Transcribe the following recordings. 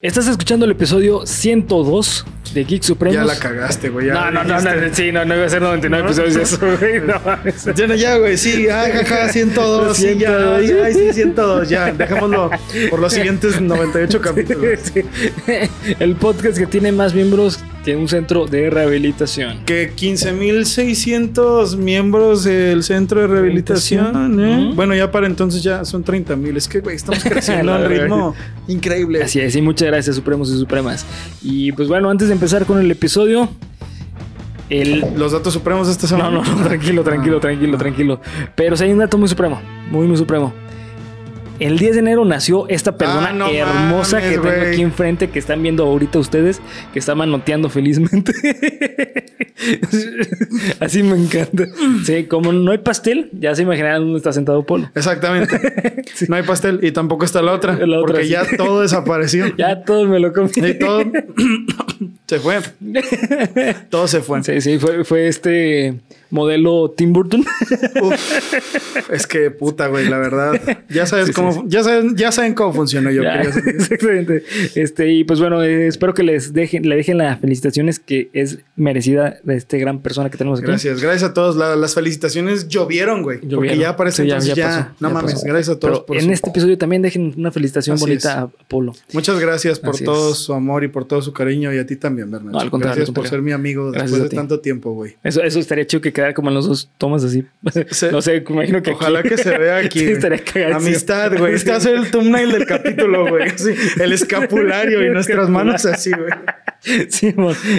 Estás escuchando el episodio 102 de Geek Supremos. Ya la cagaste, güey. No, no, no, no, sí, no, no iba a ser 99 episodios de eso, güey. No, ya, no, ya, güey, sí, jajaja, 102, sí, ya, ya, sí, 102, ya, dejémoslo por los siguientes 98 capítulos. Sí. El podcast que tiene más miembros que un centro de rehabilitación. Que 15.600 miembros del centro de rehabilitación, ¿eh? Bueno, ya para entonces ya son 30.000. Es que, güey, estamos creciendo a un ritmo increíble. Así es, y muchas gracias, Supremos y Supremas. Y pues bueno, antes de empezar con el episodio, el... Los datos supremos de esta semana. No, no, no, tranquilo, tranquilo, tranquilo, tranquilo. Pero si hay un dato muy supremo, muy, muy supremo. El 10 de enero nació esta persona Ah, no hermosa mames, que tengo aquí enfrente, que están viendo ahorita ustedes, que está manoteando felizmente. Así me encanta. Sí, como no hay pastel, ya se imaginarán dónde está sentado Polo. Exactamente. No hay pastel y tampoco está la otra. La otra, porque sí. ya todo desapareció. Ya todos me lo comí. Y todo se fue. Todo se fue. Sí, sí, fue, fue este modelo Tim Burton. Uf, es que puta, güey, la verdad. Ya sabes cómo, Ya, saben, ya saben cómo funcionó yo. Ya, exactamente. Este, y pues bueno, eh, espero que les dejen, le dejen las felicitaciones que es merecida de este gran persona que tenemos aquí. Gracias, gracias a todos. La- las felicitaciones llovieron, güey. Porque Llovieron. ya Sí, ya- entonces ya ya. pasó, no ya mames, pasó. gracias a todos Pero por en su- este episodio también dejen una felicitación Así bonita es. a Polo. Muchas gracias por Así todo es. su amor y por todo su cariño y a ti también, Bernardo. No, al contrario, gracias al por ser mi amigo Gracias después de tanto tiempo, güey. Eso, eso estaría chido que quedara como en los dos tomas así. no sé, imagino que Ojalá aquí- que se vea aquí. Sí, estaría. Amistad, güey. Este va a ser el thumbnail del capítulo, güey. Así, el escapulario y nuestras manos así, güey. Sí,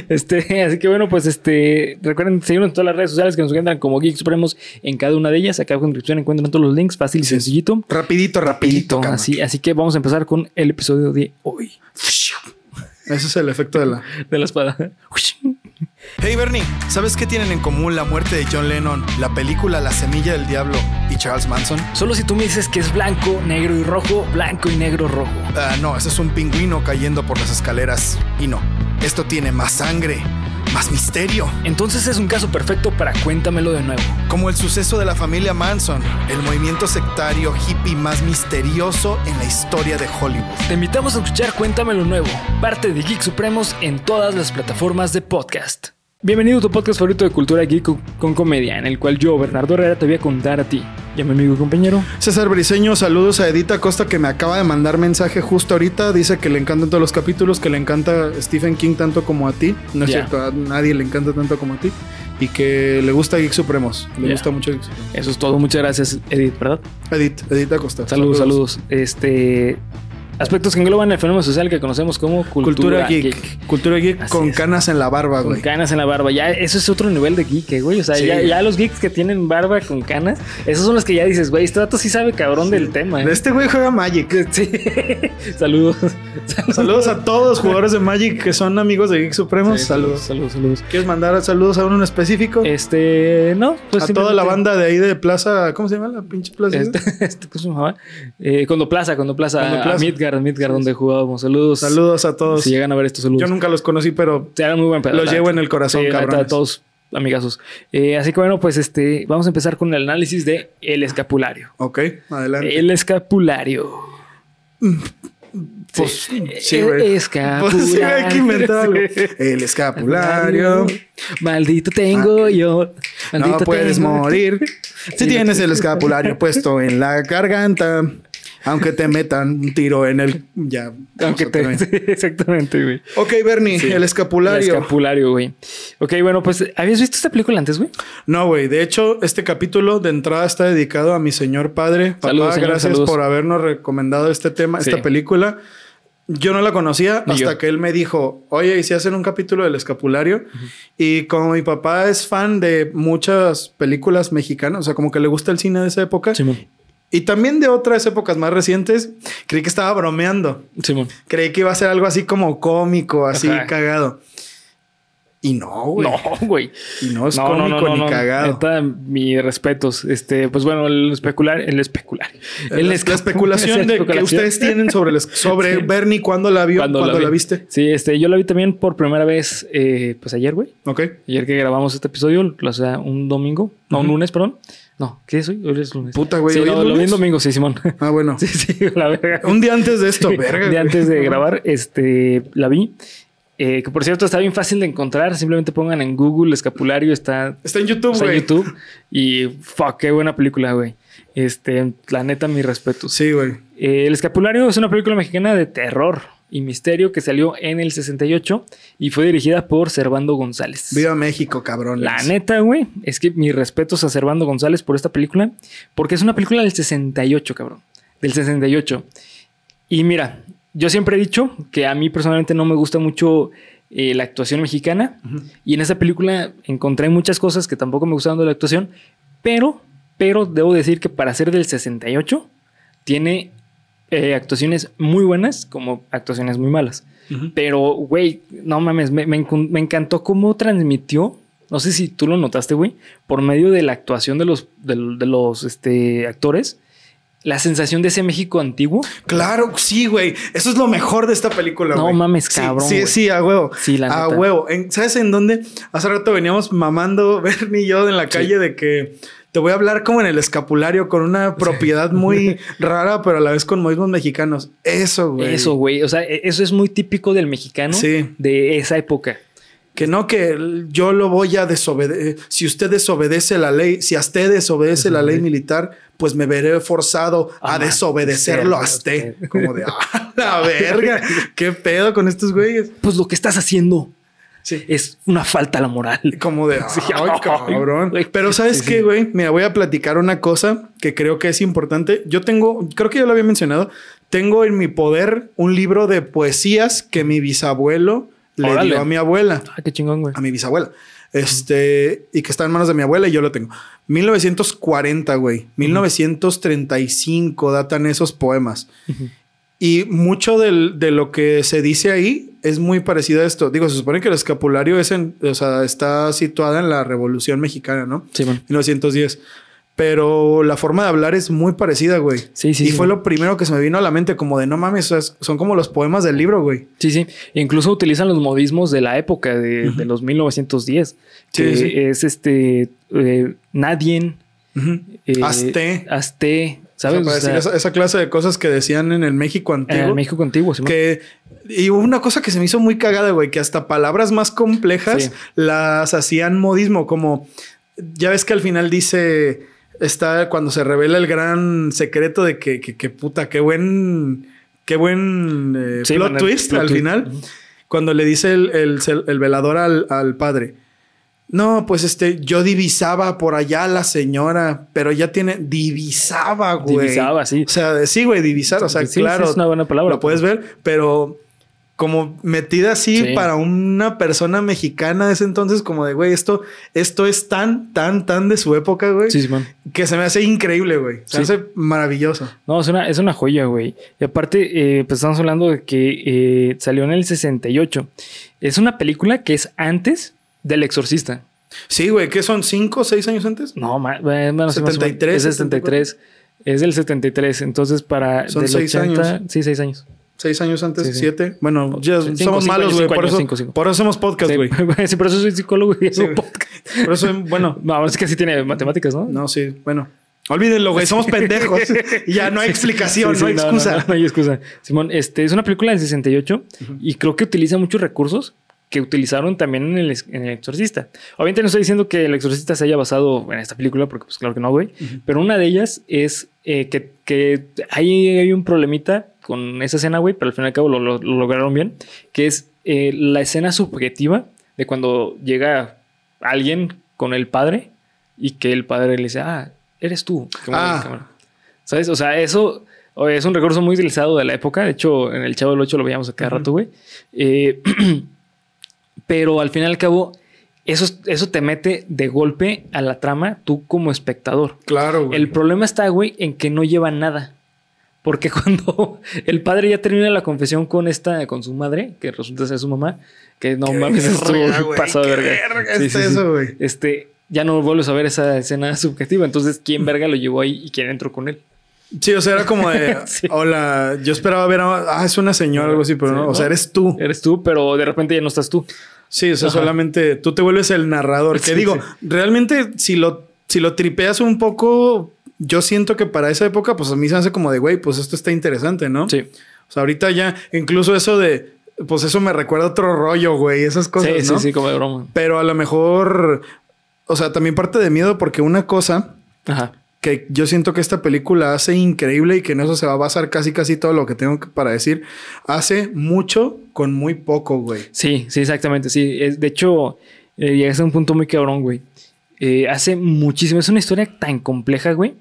este, así que bueno, pues este, recuerden seguirnos en todas las redes sociales que nos encuentran como Geek Supremos en cada una de ellas. Acá abajo en la descripción encuentran todos los links, fácil y sencillito. Rapidito, rapidito. cama. Así, así que vamos a empezar con el episodio de hoy Ese es el efecto de la. de la espada. Hey Bernie, ¿sabes qué tienen en común la muerte de John Lennon, la película La Semilla del Diablo y Charles Manson? Solo si tú me dices que es blanco, negro y rojo, blanco y negro rojo. Ah, no, ese es un pingüino cayendo por las escaleras. Y no, esto tiene más sangre, más misterio. Entonces es un caso perfecto para cuéntamelo de nuevo. Como el suceso de la familia Manson, el movimiento sectario hippie más misterioso en la historia de Hollywood. Te invitamos a escuchar Cuéntamelo Nuevo, parte de Geek Supremos en todas las plataformas de podcast. Bienvenido a tu podcast favorito de cultura geek con- comedia, en el cual yo, Bernardo Herrera, te voy a contar a ti y a mi amigo y compañero. César Briseño, saludos a Edith Acosta que me acaba de mandar mensaje justo ahorita. Dice que le encantan todos los capítulos, que le encanta Stephen King tanto como a ti. No es cierto, a nadie le encanta tanto como a ti. Y que le gusta Geek Supremos. Le gusta mucho Geek Supremos. Eso es todo, muchas gracias, Edith, ¿verdad? Edith, Edith Acosta. Saludos, saludos. Este. Aspectos que engloban el fenómeno social que conocemos como cultura, Cultura geek. geek. Cultura geek Así con es. canas en la barba, Con güey. canas en la barba. Ya, eso es otro nivel de geek, eh, güey. O sea, Sí. ya, ya los geeks que tienen barba con canas, esos son los que ya dices, güey, este dato sí sabe cabrón del tema. ¿eh? Este güey juega Magic. Sí. Saludos. Saludos a todos los jugadores de Magic que son amigos de Geek Supremos. Saludos. Saludos, saludos. ¿Quieres mandar saludos a uno en específico? Este, no, pues a toda la banda de ahí de Plaza. ¿Cómo se llama la pinche plaza? Este, este, ¿cómo se llamaba? Eh, Cuando Plaza, Cuando Plaza, Cuando a Plaza. Midgard, Midgard, donde jugábamos. Saludos. Saludos a todos. Si llegan a ver estos saludos. Yo nunca los conocí, pero Se eran muy buen pedo. Los la llevo en el corazón, Sí, neta, cabrones. todos amigazos. Eh, así que bueno, pues este, vamos a empezar con el análisis de el escapulario. ok, adelante. El escapulario. Pues, Sí, sí, el güey. escapulario. Pues sí, hay que inventar algo. Sí. El escapulario. Maldito tengo yo. Maldito Ah. No puedes tengo. morir si Sí, tienes el escapulario puesto en la garganta. Aunque te metan un tiro en el. Ya. Aunque te, sí, exactamente, güey. Ok, Bernie, Sí. el escapulario. El escapulario, güey. Ok, bueno, pues, ¿habías visto esta película antes, güey? No, güey. De hecho, este capítulo de entrada está dedicado a mi señor padre. Papá, Saludos, señor, gracias saludos. por habernos recomendado este tema, Sí. esta película. Yo no la conocía Ni hasta yo. que él me dijo, oye, ¿y si hacen un capítulo del escapulario? Y como mi papá es fan de muchas películas mexicanas, o sea, como que le gusta el cine de esa época, Simón. Y también de otras épocas más recientes, creí que estaba bromeando. Simón. Creí que iba a ser algo así como cómico, así Ajá. cagado. Y no, güey. No, güey. Y no es cómico ni cagado. Neta, mis respetos. Este, pues bueno, el especular, el especular. El la, especulación de que ustedes tienen sobre, el, sobre Bernie, ¿cuándo la vio? ¿Cuándo, la, viste? Sí, este, yo la vi también por primera vez, eh, pues ayer, güey. Ok. Ayer que grabamos este episodio, o sea, un domingo, no, un lunes, perdón. No, ¿qué es hoy? Hoy es lunes. Puta, güey. Sí, no, lo vi en domingo, sí, Simón. Ah, bueno. sí, sí, la verga. Un día antes de esto, verga. Un día antes de grabar, este, la vi. Eh, que por cierto está bien fácil de encontrar. Simplemente pongan en Google escapulario. Está, está en YouTube, está güey. en YouTube. Y fuck, qué buena película, güey. Este, la neta, mi respeto. Sí, güey. Eh, el escapulario es una película mexicana de terror y misterio que salió en el 68 y fue dirigida por Servando González. Viva México, cabrón. La neta, güey, es que mis respetos a Servando González por esta película, porque es una película del 68, cabrón. Del 68. Y mira, yo siempre he dicho que a mí personalmente no me gusta mucho eh, la actuación mexicana. Uh -huh. Y en esa película encontré muchas cosas que tampoco me gustaban de la actuación. Pero, pero debo decir que para ser del 68, tiene eh, actuaciones muy buenas como actuaciones muy malas. Uh -huh. Pero, güey, no mames, me, me, me, encantó cómo transmitió. No sé si tú lo notaste, güey, por medio de la actuación de los, de, de los este, actores la sensación de ese México antiguo. Claro, sí, güey. Eso es lo mejor de esta película, No wey. mames, cabrón. Sí, sí, sí, a huevo. Sí, la A neta. huevo. En- ¿Sabes en dónde? Hace rato veníamos mamando, Bernie y yo en la calle de que te voy a hablar como en el escapulario con una propiedad muy rara, pero a la vez con modismos mexicanos. Eso, güey. Eso, güey. O sea, e- eso es muy típico del mexicano Sí. de esa época. Que no que yo lo voy a desobedecer. Si usted desobedece la ley, si a usted desobedece la ley militar, pues me veré forzado a desobedecerlo a usted. Como de, ah, la verga. ¿Qué pedo con estos güeyes? Pues lo que estás haciendo Sí. es una falta a la moral. Como de, Sí, ay, ay, cabrón. güey. Pero ¿sabes Sí, qué, güey? Mira, voy a platicar una cosa que creo que es importante. Yo tengo, creo que ya lo había mencionado, tengo en mi poder un libro de poesías que mi bisabuelo le Órale. dio a mi abuela. Ah, qué chingón, güey. a mi bisabuela. Este, y que está en manos de mi abuela y yo lo tengo. 1940, güey. 1935 datan esos poemas. Y mucho del- de lo que se dice ahí es muy parecido a esto. Digo, se supone que el escapulario es en, o sea, está situada en la Revolución Mexicana, ¿no? Sí, man. 1910. Pero la forma de hablar es muy parecida, güey. Sí, sí, Y sí, fue man. lo primero que se me vino a la mente, como de no mames, son como los poemas del libro, güey. Sí, sí. Incluso utilizan los modismos de la época de, de los 1910. Sí, que sí. es este. Eh, nadie. Ujú. eh, Hazte. Hazte. O sea, ¿Sabes? O sea, esa, esa clase de cosas que decían en el México en antiguo. el México contigo, sí, que y hubo una cosa que se me hizo muy cagada, güey, que hasta palabras más complejas Sí. las hacían modismo, como ya ves que al final dice está cuando se revela el gran secreto de que, que, que puta, qué buen qué buen eh, Sí, plot twist plot al twist. final, cuando le dice el, el, el velador al, al padre. No, pues este, yo divisaba por allá a la señora, pero ya tiene, divisaba, güey. Divisaba, sí. O sea, sí, güey, divisar, o sea, Sí, sí, claro. es una buena palabra. Lo puedes ver, pero como metida así Sí. para una persona mexicana de ese entonces, como de, güey, esto, esto es tan, tan, tan de su época, güey, Sí, man. que se me hace increíble, güey. Se me hace maravilloso. No, es una, es una joya, güey. Y aparte, eh, pues estamos hablando de que eh, salió en el 68. Es una película que es antes del Exorcista. Sí, güey, ¿qué son? ¿Cinco seis años antes? No, bueno, más o menos. 73, Es del 73. Es del 73. Entonces, para. Son del seis años. Sí, seis años. ¿Seis años antes? Sí, sí. ¿Siete? Bueno, ya Cinco, somos cinco malos, güey. Por, años, eso, cinco, por eso hacemos podcast, güey. sí, por eso soy psicólogo y hago podcast. Por eso, bueno, No, es que sí tiene matemáticas, ¿no? no, sí, bueno. Olvídenlo, güey, somos pendejos. ya no hay explicación, Sí, no hay excusa. No, no hay excusa. Simón, este es una película del 68 y creo que utiliza muchos recursos que utilizaron también en el, en el Exorcista. Obviamente no estoy diciendo que el Exorcista se haya basado en esta película, porque pues claro que no, güey. Pero una de ellas es eh, que, que ahí hay un problemita con esa escena, güey, pero al fin y al cabo lo, lo- lo lograron bien, que es eh, la escena subjetiva de cuando llega alguien con el padre y que el padre le dice, ah, eres tú. Ah. cámara. ¿Sabes? O sea, eso es un recurso muy utilizado de la época. De hecho, en el Chavo del 8 lo veíamos a cada rato, güey. Eh, pero al fin y al cabo, eso, eso te mete de golpe a la trama tú como espectador. Claro, güey. El problema está, güey, en que no lleva nada. Porque cuando el padre ya termina la confesión con esta, con su madre, que resulta ser su mamá, que no mames, estuvo pasado de verga. Sí, sí, eso, güey. Este, ya no vuelves a ver esa escena subjetiva. Entonces, ¿quién verga lo llevó ahí y quién entró con él? Sí, o sea, era como de, sí. hola, yo esperaba ver, a, ah, es una señora o algo así, pero no, o sea, eres tú. Eres tú, pero de repente ya no estás tú. Sí, o sea, solamente tú te vuelves el narrador. Que digo, realmente si lo, si lo tripeas un poco, yo siento que para esa época, pues a mí se hace como de, güey, pues esto está interesante, ¿no? Sí. O sea, ahorita ya, incluso eso de, pues eso me recuerda otro rollo, güey, esas cosas. Sí, ¿no? sí, sí, como de broma. Pero a lo mejor, o sea, también parte de miedo porque una cosa Ajá. Que yo siento que esta película hace increíble y que en eso se va a basar casi casi todo lo que tengo para decir, hace mucho con muy poco, güey. Sí, sí, exactamente, sí. Es, de hecho, eh, llegaste a un punto muy cabrón, güey. Eh, hace muchísimo, es una historia tan compleja, güey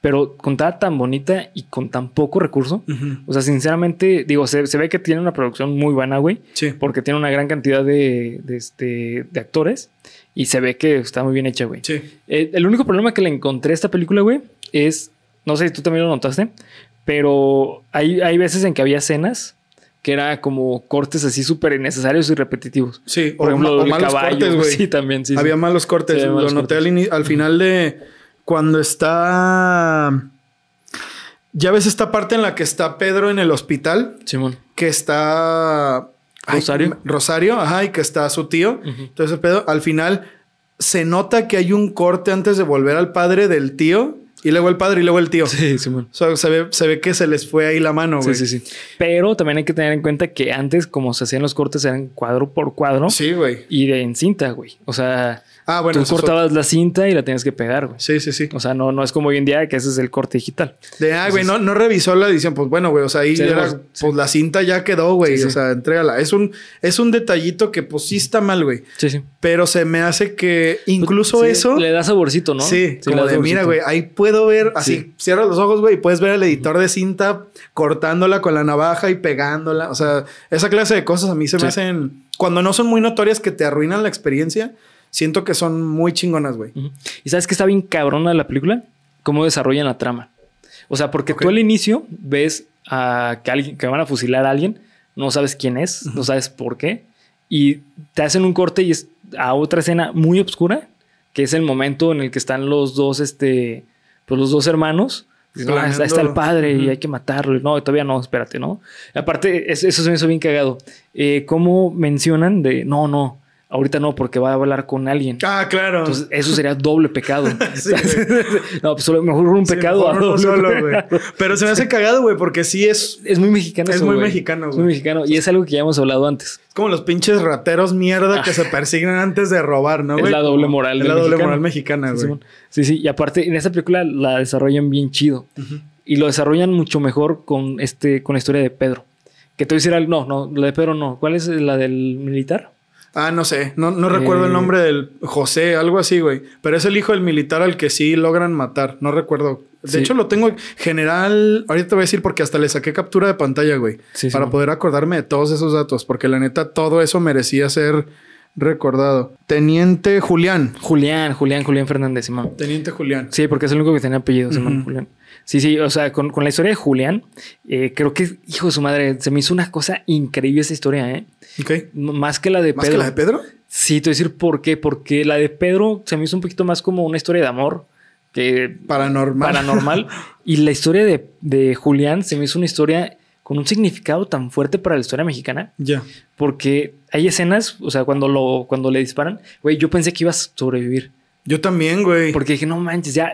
pero contada tan bonita y con tan poco recurso. Uh -huh. O sea, sinceramente, digo, se, se, ve que tiene una producción muy buena, güey. Sí. Porque tiene una gran cantidad de, de, este, de actores y se ve que está muy bien hecha, güey. Sí. Eh, el único problema que le encontré a esta película, güey, es, no sé si tú también lo notaste, pero hay, hay veces en que había escenas que era como cortes así súper innecesarios y repetitivos. Sí, por ejemplo, o malos caballo, cortes, güey. Sí, también, sí. Había sí. malos cortes. Sí, lo malos noté cortes. al, al final de cuando está. Ya ves esta parte en la que está Pedro en el hospital, Simón. que está Rosario. Ay, Rosario, ajá, y que está su tío. Entonces, al final se nota que hay un corte antes de volver al padre del tío y luego el padre y luego el tío. Sí, Simón. O sea, se ve, se ve que se les fue ahí la mano, Sí, güey. sí, sí. Pero también hay que tener en cuenta que antes, como se hacían los cortes, eran cuadro por cuadro Sí, güey. y de en cinta, güey. O sea, Ah, bueno. tú eso cortabas la cinta y la tenías que pegar, güey. Sí, sí, sí. O sea, no, no es como hoy en día que ese es el corte digital. De, ah, güey, no, no revisó la edición. Pues bueno, güey, o sea, ahí Sí, era, pues la cinta ya quedó, güey. Sí. O sea, entrégala. Es un, es un detallito que, pues sí está mal, güey. Sí, sí. Pero se me hace que incluso Sí, eso. Le da saborcito, ¿no? Sí, como de, mira, güey, ahí puedo ver, así, Sí. cierras los ojos, güey, y puedes ver al editor de cinta cortándola con la navaja y pegándola. O sea, esa clase de cosas a mí se me hacen, cuando no son muy notorias que te arruinan la experiencia, siento que son muy chingonas, güey. ¿Y sabes que está bien cabrona la película? Cómo desarrollan la trama. O sea, porque tú al inicio ves a que, alguien, que van a fusilar a alguien, no sabes quién es, no sabes por qué, y te hacen un corte y es a otra escena muy oscura, que es el momento en el que están los dos, este, pues los dos hermanos. Dicen, "Ah, está, está el padre y hay que matarlo. No, todavía no, espérate, ¿no? Aparte, es- eso se me hizo bien cagado. Eh, ¿Cómo mencionan de, no, no, ahorita no, porque va a hablar con alguien? Ah, claro. Entonces, eso sería doble pecado. Sí, no, pues solo mejor un Sí, pecado mejor a doble solo, pecado. Pero se me hace cagado, güey, porque sí es, Es muy mexicano Es eso, muy mexicano, Es güey. muy mexicano. Y es algo que ya hemos hablado antes. es como los pinches rateros mierda que se persiguen antes de robar, ¿no, Es güey? la doble moral Es la doble mexicano. moral mexicana, Sí, güey. Sí, sí. Y aparte, en esta película la desarrollan bien chido. Y lo desarrollan mucho mejor con, este, con la historia de Pedro. Que te voy a decir algo. No, no, la de Pedro no. ¿Cuál es la del militar? Ah, no sé, no, no recuerdo el Eh, nombre del José, algo así, güey. Pero es el hijo del militar al que sí logran matar. No recuerdo. De Sí. hecho, lo tengo general. Ahorita te voy a decir porque hasta le saqué captura de pantalla, güey. Sí, para poder acordarme de todos esos datos. Porque la neta, todo eso merecía ser recordado. Teniente Julián. Julián, Julián, Julián Fernández, Simón. Teniente Julián. Sí, porque es el único que tenía apellido, Simón. Julián. Sí, sí, o sea, con, con la historia de Julián, eh, creo que, hijo de su madre, se me hizo una cosa increíble esa historia, ¿eh? Ok. M- Más que la de ¿Más Pedro. que la de Pedro? Sí, te voy a decir por qué. Porque la de Pedro se me hizo un poquito más como una historia de amor que Paranormal. paranormal. y la historia de, de Julián se me hizo una historia con un significado tan fuerte para la historia mexicana. ya. Porque hay escenas, o sea, cuando, lo, cuando le disparan, güey, yo pensé que ibas a sobrevivir. Yo también, güey. Porque dije, no manches, ya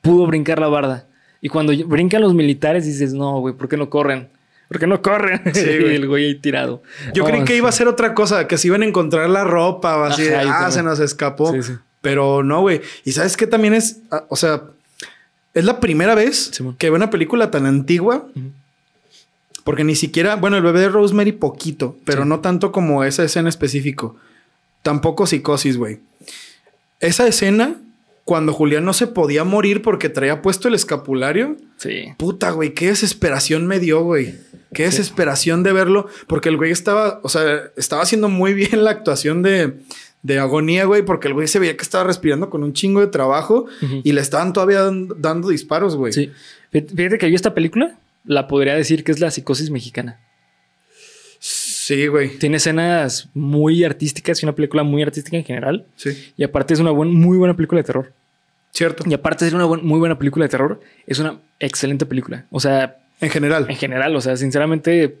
pudo brincar la barda. Y cuando brincan los militares, dices, no, güey, ¿por qué no corren? ¿Por qué no corren? Sí, güey. el güey ahí tirado. Yo creí que sí. iba a ser otra cosa, que se iban a encontrar la ropa o así. Ajá, ah, también. se nos escapó. Sí, sí. Pero no, güey. Y sabes qué también es, Ah, o sea, es la primera vez que veo una película tan antigua, porque ni siquiera, bueno, el bebé de Rosemary poquito, pero no tanto como esa escena específico. Tampoco psicosis, güey. Esa escena, cuando Julián no se podía morir porque traía puesto el escapulario, Sí. Puta, güey, qué desesperación me dio, güey. Qué desesperación de verlo, porque el güey estaba, o sea, estaba haciendo muy bien la actuación de, de agonía, güey, porque el güey se veía que estaba respirando con un chingo de trabajo y le estaban todavía dan- dando disparos, güey. Sí. Fíjate que yo esta película la podría decir que es la psicosis mexicana. Sí, güey. Tiene escenas muy artísticas y una película muy artística en general. Sí. Y aparte es una buen- muy buena película de terror. Cierto. Y aparte de ser una buen- muy buena película de terror, es una excelente película. O sea, En general. en general, o sea, sinceramente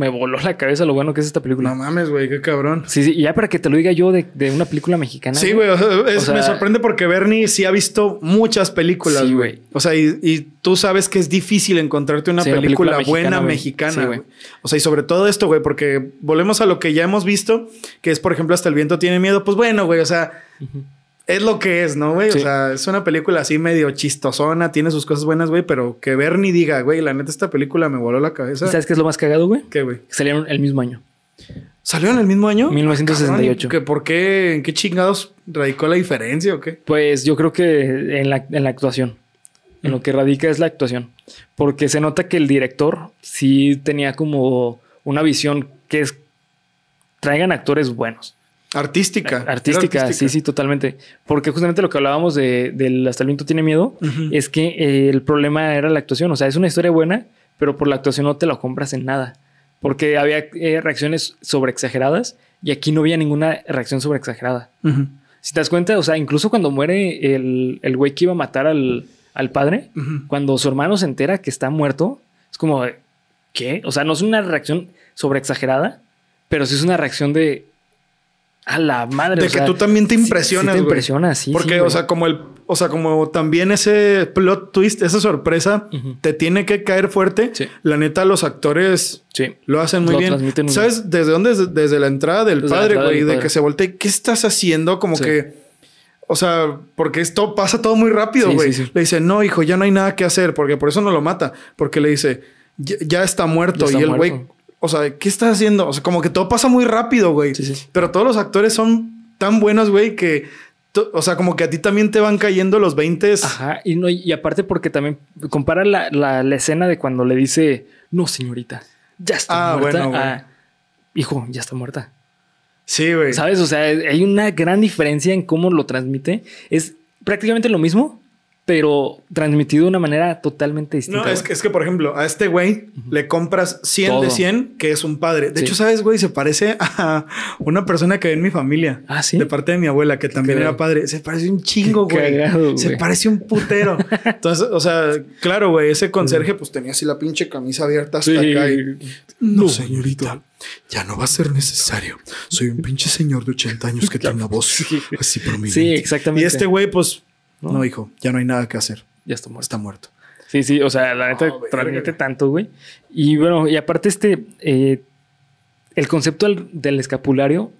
me voló la cabeza lo bueno que es esta película. No mames, güey, qué cabrón. Sí, sí, y ya para que te lo diga yo de, de una película mexicana. Sí, güey. o sea, es- O sea- me sorprende porque Bernie sí ha visto muchas películas, Sí, güey. O sea, y, y tú sabes que es difícil encontrarte una Sí, una película, buena mexicana, mexicana, Sí, güey. güey. O sea, y sobre todo esto, güey, porque volvemos a lo que ya hemos visto, que es, por ejemplo, hasta el viento tiene miedo. Pues bueno, güey, o sea, es lo que es, ¿no, güey? Sí. O sea, es una película así medio chistosona, tiene sus cosas buenas, güey, pero que Bernie diga, güey, la neta, esta película me voló la cabeza. ¿Y ¿Sabes qué es lo más cagado, güey? ¿Qué, güey? Salieron el mismo año. ¿Salió en el mismo año? 1968. Cabrón, ¿y que ¿Por qué? ¿En qué chingados radicó la diferencia o qué? Pues yo creo que en la, en la actuación. En lo que radica es la actuación. Porque se nota que el director sí tenía como una visión que es traigan actores buenos. Artística. Artística, sí, sí, totalmente. Porque justamente lo que hablábamos de, del Hasta el viento tiene miedo es que eh, el problema era la actuación. O sea, es una historia buena, pero por la actuación no te la compras en nada. Porque había eh, reacciones sobreexageradas y aquí no había ninguna reacción sobreexagerada. Ujú. Si te das cuenta, o sea, incluso cuando muere el, el güey que iba a matar al, al padre, cuando su hermano se entera que está muerto, es como, ¿qué? O sea, no es una reacción sobreexagerada, pero sí es una reacción de a la madre. De o que sea, tú también te impresionas, Sí, te güey. impresiona, sí. Porque, sí, o sea, como el, o sea, como también ese plot twist, esa sorpresa, te tiene que caer fuerte. Sí. La neta, los actores Sí. lo hacen muy Lo bien. ¿Sabes desde dónde? Desde, desde la entrada del Desde padre, güey, de que se voltea. ¿Qué estás haciendo? Como Sí. que, o sea, porque esto pasa todo muy rápido, güey. sí, sí. Le dice, no, hijo, ya no hay nada que hacer, porque por eso no lo mata. Porque le dice, ya, ya está muerto. Ya está y el güey. O sea, ¿qué estás haciendo? O sea, como que todo pasa muy rápido, güey. Sí, sí. Pero todos los actores son tan buenos, güey, que, o sea, como que a ti también te van cayendo los 20. Ajá, y, no, y aparte porque también compara la, la- la escena de cuando le dice, no, señorita, ya está Ah, muerta. bueno, güey. a, hijo, ya está muerta. Sí, güey. ¿Sabes? O sea, hay una gran diferencia en cómo lo transmite. Es prácticamente lo mismo, pero transmitido de una manera totalmente distinta. No, es que, es que, por ejemplo, a este güey le compras 100 de Todo. 100, que es un padre. De Sí. hecho, ¿sabes, güey? Se parece a una persona que ve en mi familia. Ah, ¿sí? De parte de mi abuela, que también era padre. Se parece un chingo, güey. cagado, Se güey. parece un putero. Entonces, o sea, claro, güey, ese conserje, pues tenía así la pinche camisa abierta hasta Sí. acá. y- No, señorita, ya no va a ser necesario. Soy un pinche señor de 80 años que tiene una voz Sí. así prominente. Sí, exactamente. Y este güey, pues, No. no, hijo, ya no hay nada que hacer. Ya está muerto. Está muerto. Sí, sí, o sea, la neta verga. transmite tanto, güey. Y bueno, y aparte este, eh, el concepto del, del escapulario,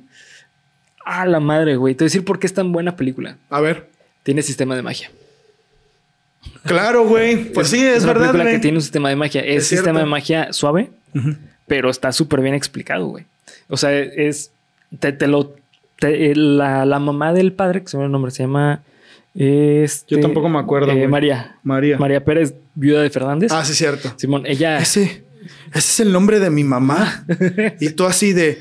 a la madre, güey. Te voy a decir por qué es tan buena película. A ver. Tiene sistema de magia. Claro, güey. Pues sí, es, una verdad, película güey. que tiene un sistema de magia. Es, Es sistema de magia suave, pero está súper bien explicado, güey. O sea, es. Te, te lo. te- eh, la, la mamá del padre, que se el nombre, se llama. Este, Yo tampoco me acuerdo, eh. María. María. María Pérez, viuda de Fernández. Ah, sí, cierto. Simón, ella. Ese, ese es el nombre de mi mamá. y tú así de.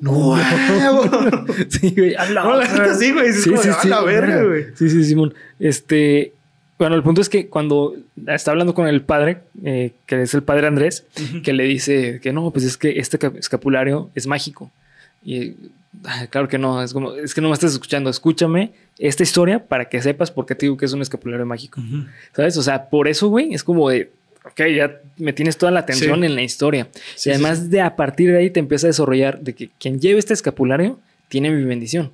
No, sí, güey. a la No, la neta sí, güey. Es como de, "A la verga, güey". Sí, sí, Simón. Este. Bueno, el punto es que cuando está hablando con el padre, eh, que es el padre Andrés, que le dice que no, pues es que este cap- escapulario es mágico. Y claro que no, es como, es que no me estás escuchando, escúchame esta historia para que sepas por qué te digo que es un escapulario mágico. ¿Sabes? O sea, por eso, güey, es como de, ok, ya me tienes toda la atención Sí. en la historia. Sí, y sí, además de a partir de ahí te empieza a desarrollar de que quien lleve este escapulario tiene mi bendición.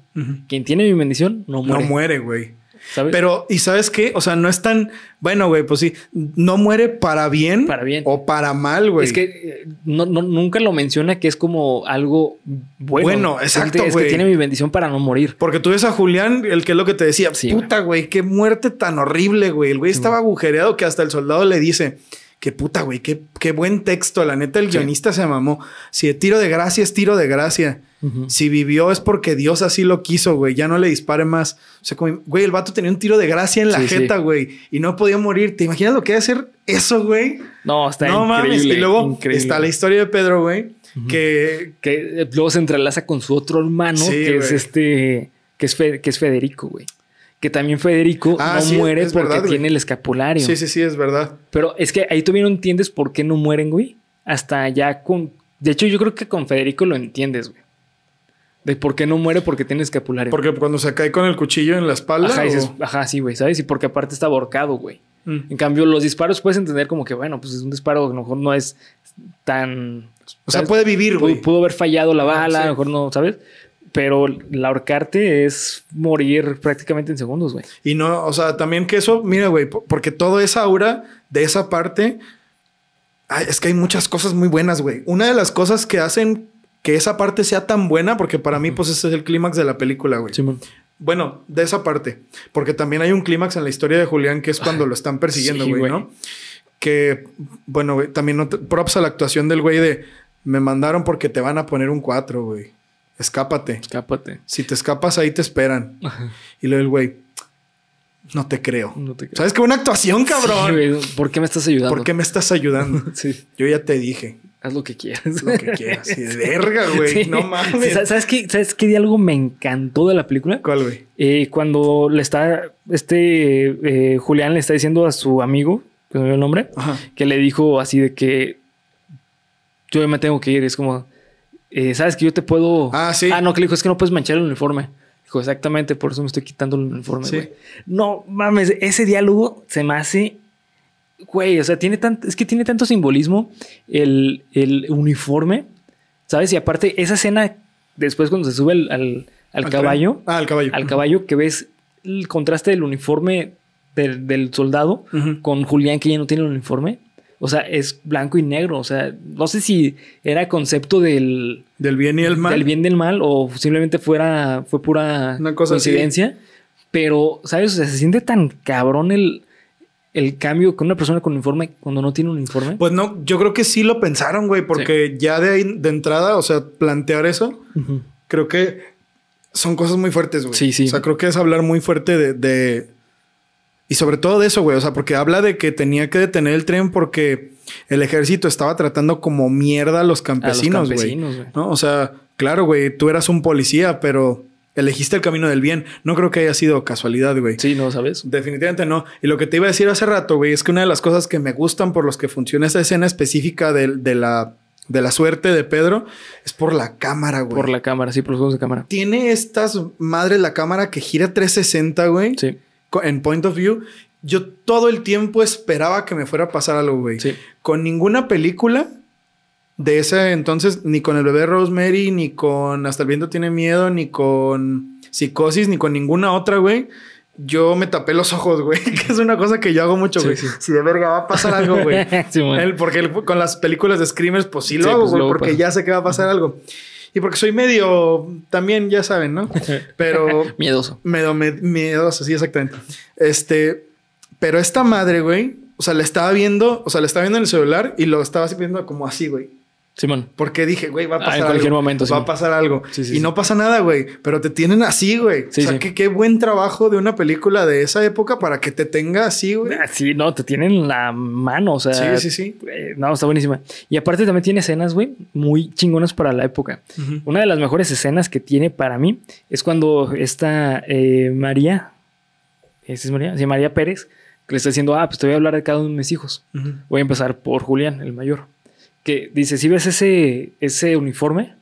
Quien tiene mi bendición no muere. No muere, güey. ¿Sabes? Pero, ¿y sabes qué? O sea, no es tan. Bueno, güey, pues sí. No muere para bien. Para bien. O para mal, güey. es que eh, no, no- nunca lo menciona que es como algo bueno. Bueno, exacto, Es que tiene mi bendición para no morir. Porque tú ves a Julián, el que es lo que te decía, Sí, puta, güey, qué muerte tan horrible, güey. El güey estaba agujereado que hasta el soldado le dice, qué puta, güey, qué, qué buen texto. La neta, el Sí. guionista se mamó. Si de tiro de gracia es tiro de gracia. Si vivió es porque Dios así lo quiso, güey. Ya no le dispare más. O sea, como, güey, el vato tenía un tiro de gracia en la Sí, sí. jeta, güey. Y no podía morir. ¿Te imaginas lo que es hacer eso, güey? No, está no mames. increíble. Y luego increíble. está la historia de Pedro, güey. Que, que eh, luego se entrelaza con su otro hermano, que es este, que es, Fe- que es Federico, güey. Que también Federico Ah, no sí, muere porque verdad, güey. tiene el escapulario. Sí, sí, sí, es verdad. Pero es que ahí todavía no entiendes por qué no mueren, güey. Hasta ya con. De hecho, yo creo que con Federico lo entiendes, güey. De por qué no muere porque tiene escapulario. Porque cuando se cae con el cuchillo en la espalda. Ajá, o- dices, ajá, sí, güey, ¿sabes? Y porque aparte está ahorcado, güey. Mm. En cambio, los disparos puedes entender como que, bueno, pues es un disparo, a lo mejor no es tan. O sea, ¿sabes? puede vivir, güey. pudo haber fallado la bala, sí. a lo mejor no, ¿sabes? Pero el ahorcarte es morir prácticamente en segundos, güey. Y no, o sea, también que eso, mira, güey, po- porque toda esa aura de esa parte, ay, es que hay muchas cosas muy buenas, güey. Una de las cosas que hacen que esa parte sea tan buena, porque para mí, pues ese es el clímax de la película, güey. Simón. Bueno, de esa parte, porque también hay un clímax en la historia de Julián que es cuando lo están persiguiendo, sí, güey, güey. ¿no? Que, bueno, güey, también no te- props a la actuación del güey de me mandaron porque te van a poner un 4, güey. Escápate. Escápate. Si te escapas, ahí te esperan. Y luego el güey, no te creo. No te creo. ¿Sabes qué buena actuación, cabrón? Sí, ¿Por qué me estás ayudando? ¿Por qué me estás ayudando? Sí, Yo ya te dije haz lo que quieras. lo que quieras. Y de verga, güey. Sí. No mames. ¿Sabes, ¿Sabes qué? ¿Sabes qué diálogo me encantó de la película? ¿Cuál, güey? Eh, cuando le está, este eh, Julián le está diciendo a su amigo, que no el nombre, Ajá. que le dijo así de que yo me tengo que ir. Es como, eh, ¿sabes que yo te puedo? Ah, sí. Ah, no, que le dijo, es que no puedes manchar el uniforme. Dijo, exactamente, por eso me estoy quitando el uniforme, Sí. güey. No, mames, ese diálogo se me hace... Güey, o sea, tiene tan, es que tiene tanto simbolismo el, el uniforme, ¿sabes? Y aparte, esa escena, después cuando se sube al, al- al Al caballo. Ah, al caballo. al caballo, que ves el contraste del uniforme del, del soldado con Julián que ya no tiene el uniforme. O sea, es blanco y negro. O sea, no sé si era concepto del, Del bien y el mal. del bien del mal o simplemente fuera, fue pura Una cosa así. coincidencia. Pero, ¿sabes? O sea, se siente tan cabrón el, el cambio con una persona con uniforme cuando no tiene un uniforme. Pues no, yo creo que sí lo pensaron, güey, porque ya de ahí, de entrada, o sea, plantear eso, creo que son cosas muy fuertes, güey. Sí, sí. O sea, creo que es hablar muy fuerte de, de- Y sobre todo de eso, güey. O sea, porque habla de que tenía que detener el tren porque el ejército estaba tratando como mierda a los campesinos, güey. ¿No? O sea, claro, güey, tú eras un policía, pero elegiste el camino del bien. No creo que haya sido casualidad, güey. Sí, ¿no sabes? Definitivamente no. Y lo que te iba a decir hace rato, güey, es que una de las cosas que me gustan por los que funciona esa escena específica de, de la, de la suerte de Pedro es por la cámara, güey. Por la cámara, sí, por los juegos de cámara. Tiene estas madres la cámara que gira 360, güey. Sí, En point of view. Yo todo el tiempo esperaba que me fuera a pasar algo, güey. sí. Con ninguna película de ese entonces, ni con el bebé Rosemary, ni con Hasta el viento tiene miedo, ni con Psicosis, ni con ninguna otra, güey. Yo me tapé los ojos, güey, que es una cosa que yo hago mucho, Sí, güey. sí. Si de verga va a pasar algo, güey. Sí, porque el- con las películas de Screamers, pues sí lo hago, pues güey, porque pasa. ya sé que va a pasar algo. Y porque soy medio, también ya saben, ¿no? Pero Miedoso. medio me- miedoso, sí, exactamente. Este, pero esta madre, güey, o sea, la estaba viendo, o sea, la estaba viendo en el celular y lo estaba viendo como así, güey. Simón. Porque dije, güey, va a Ah, pasar en cualquier algo. momento, Va a pasar algo. Sí, sí, y sí. no pasa nada, güey. Pero te tienen así, güey. Sí, o sea, que qué buen trabajo de una película de esa época para que te tenga así, güey. Ah, Sí, no, te tienen la mano, o sea. Sí, sí, sí. eh, no, está buenísima. Y aparte también tiene escenas, güey, muy chingonas para la época. Una de las mejores escenas que tiene para mí es cuando esta eh, María, ¿esa es María? Sí, María Pérez, que le está diciendo, ah, pues te voy a hablar de cada uno de mis hijos. Voy a empezar por Julián, el mayor. Que dice, si ves ese, ese uniforme,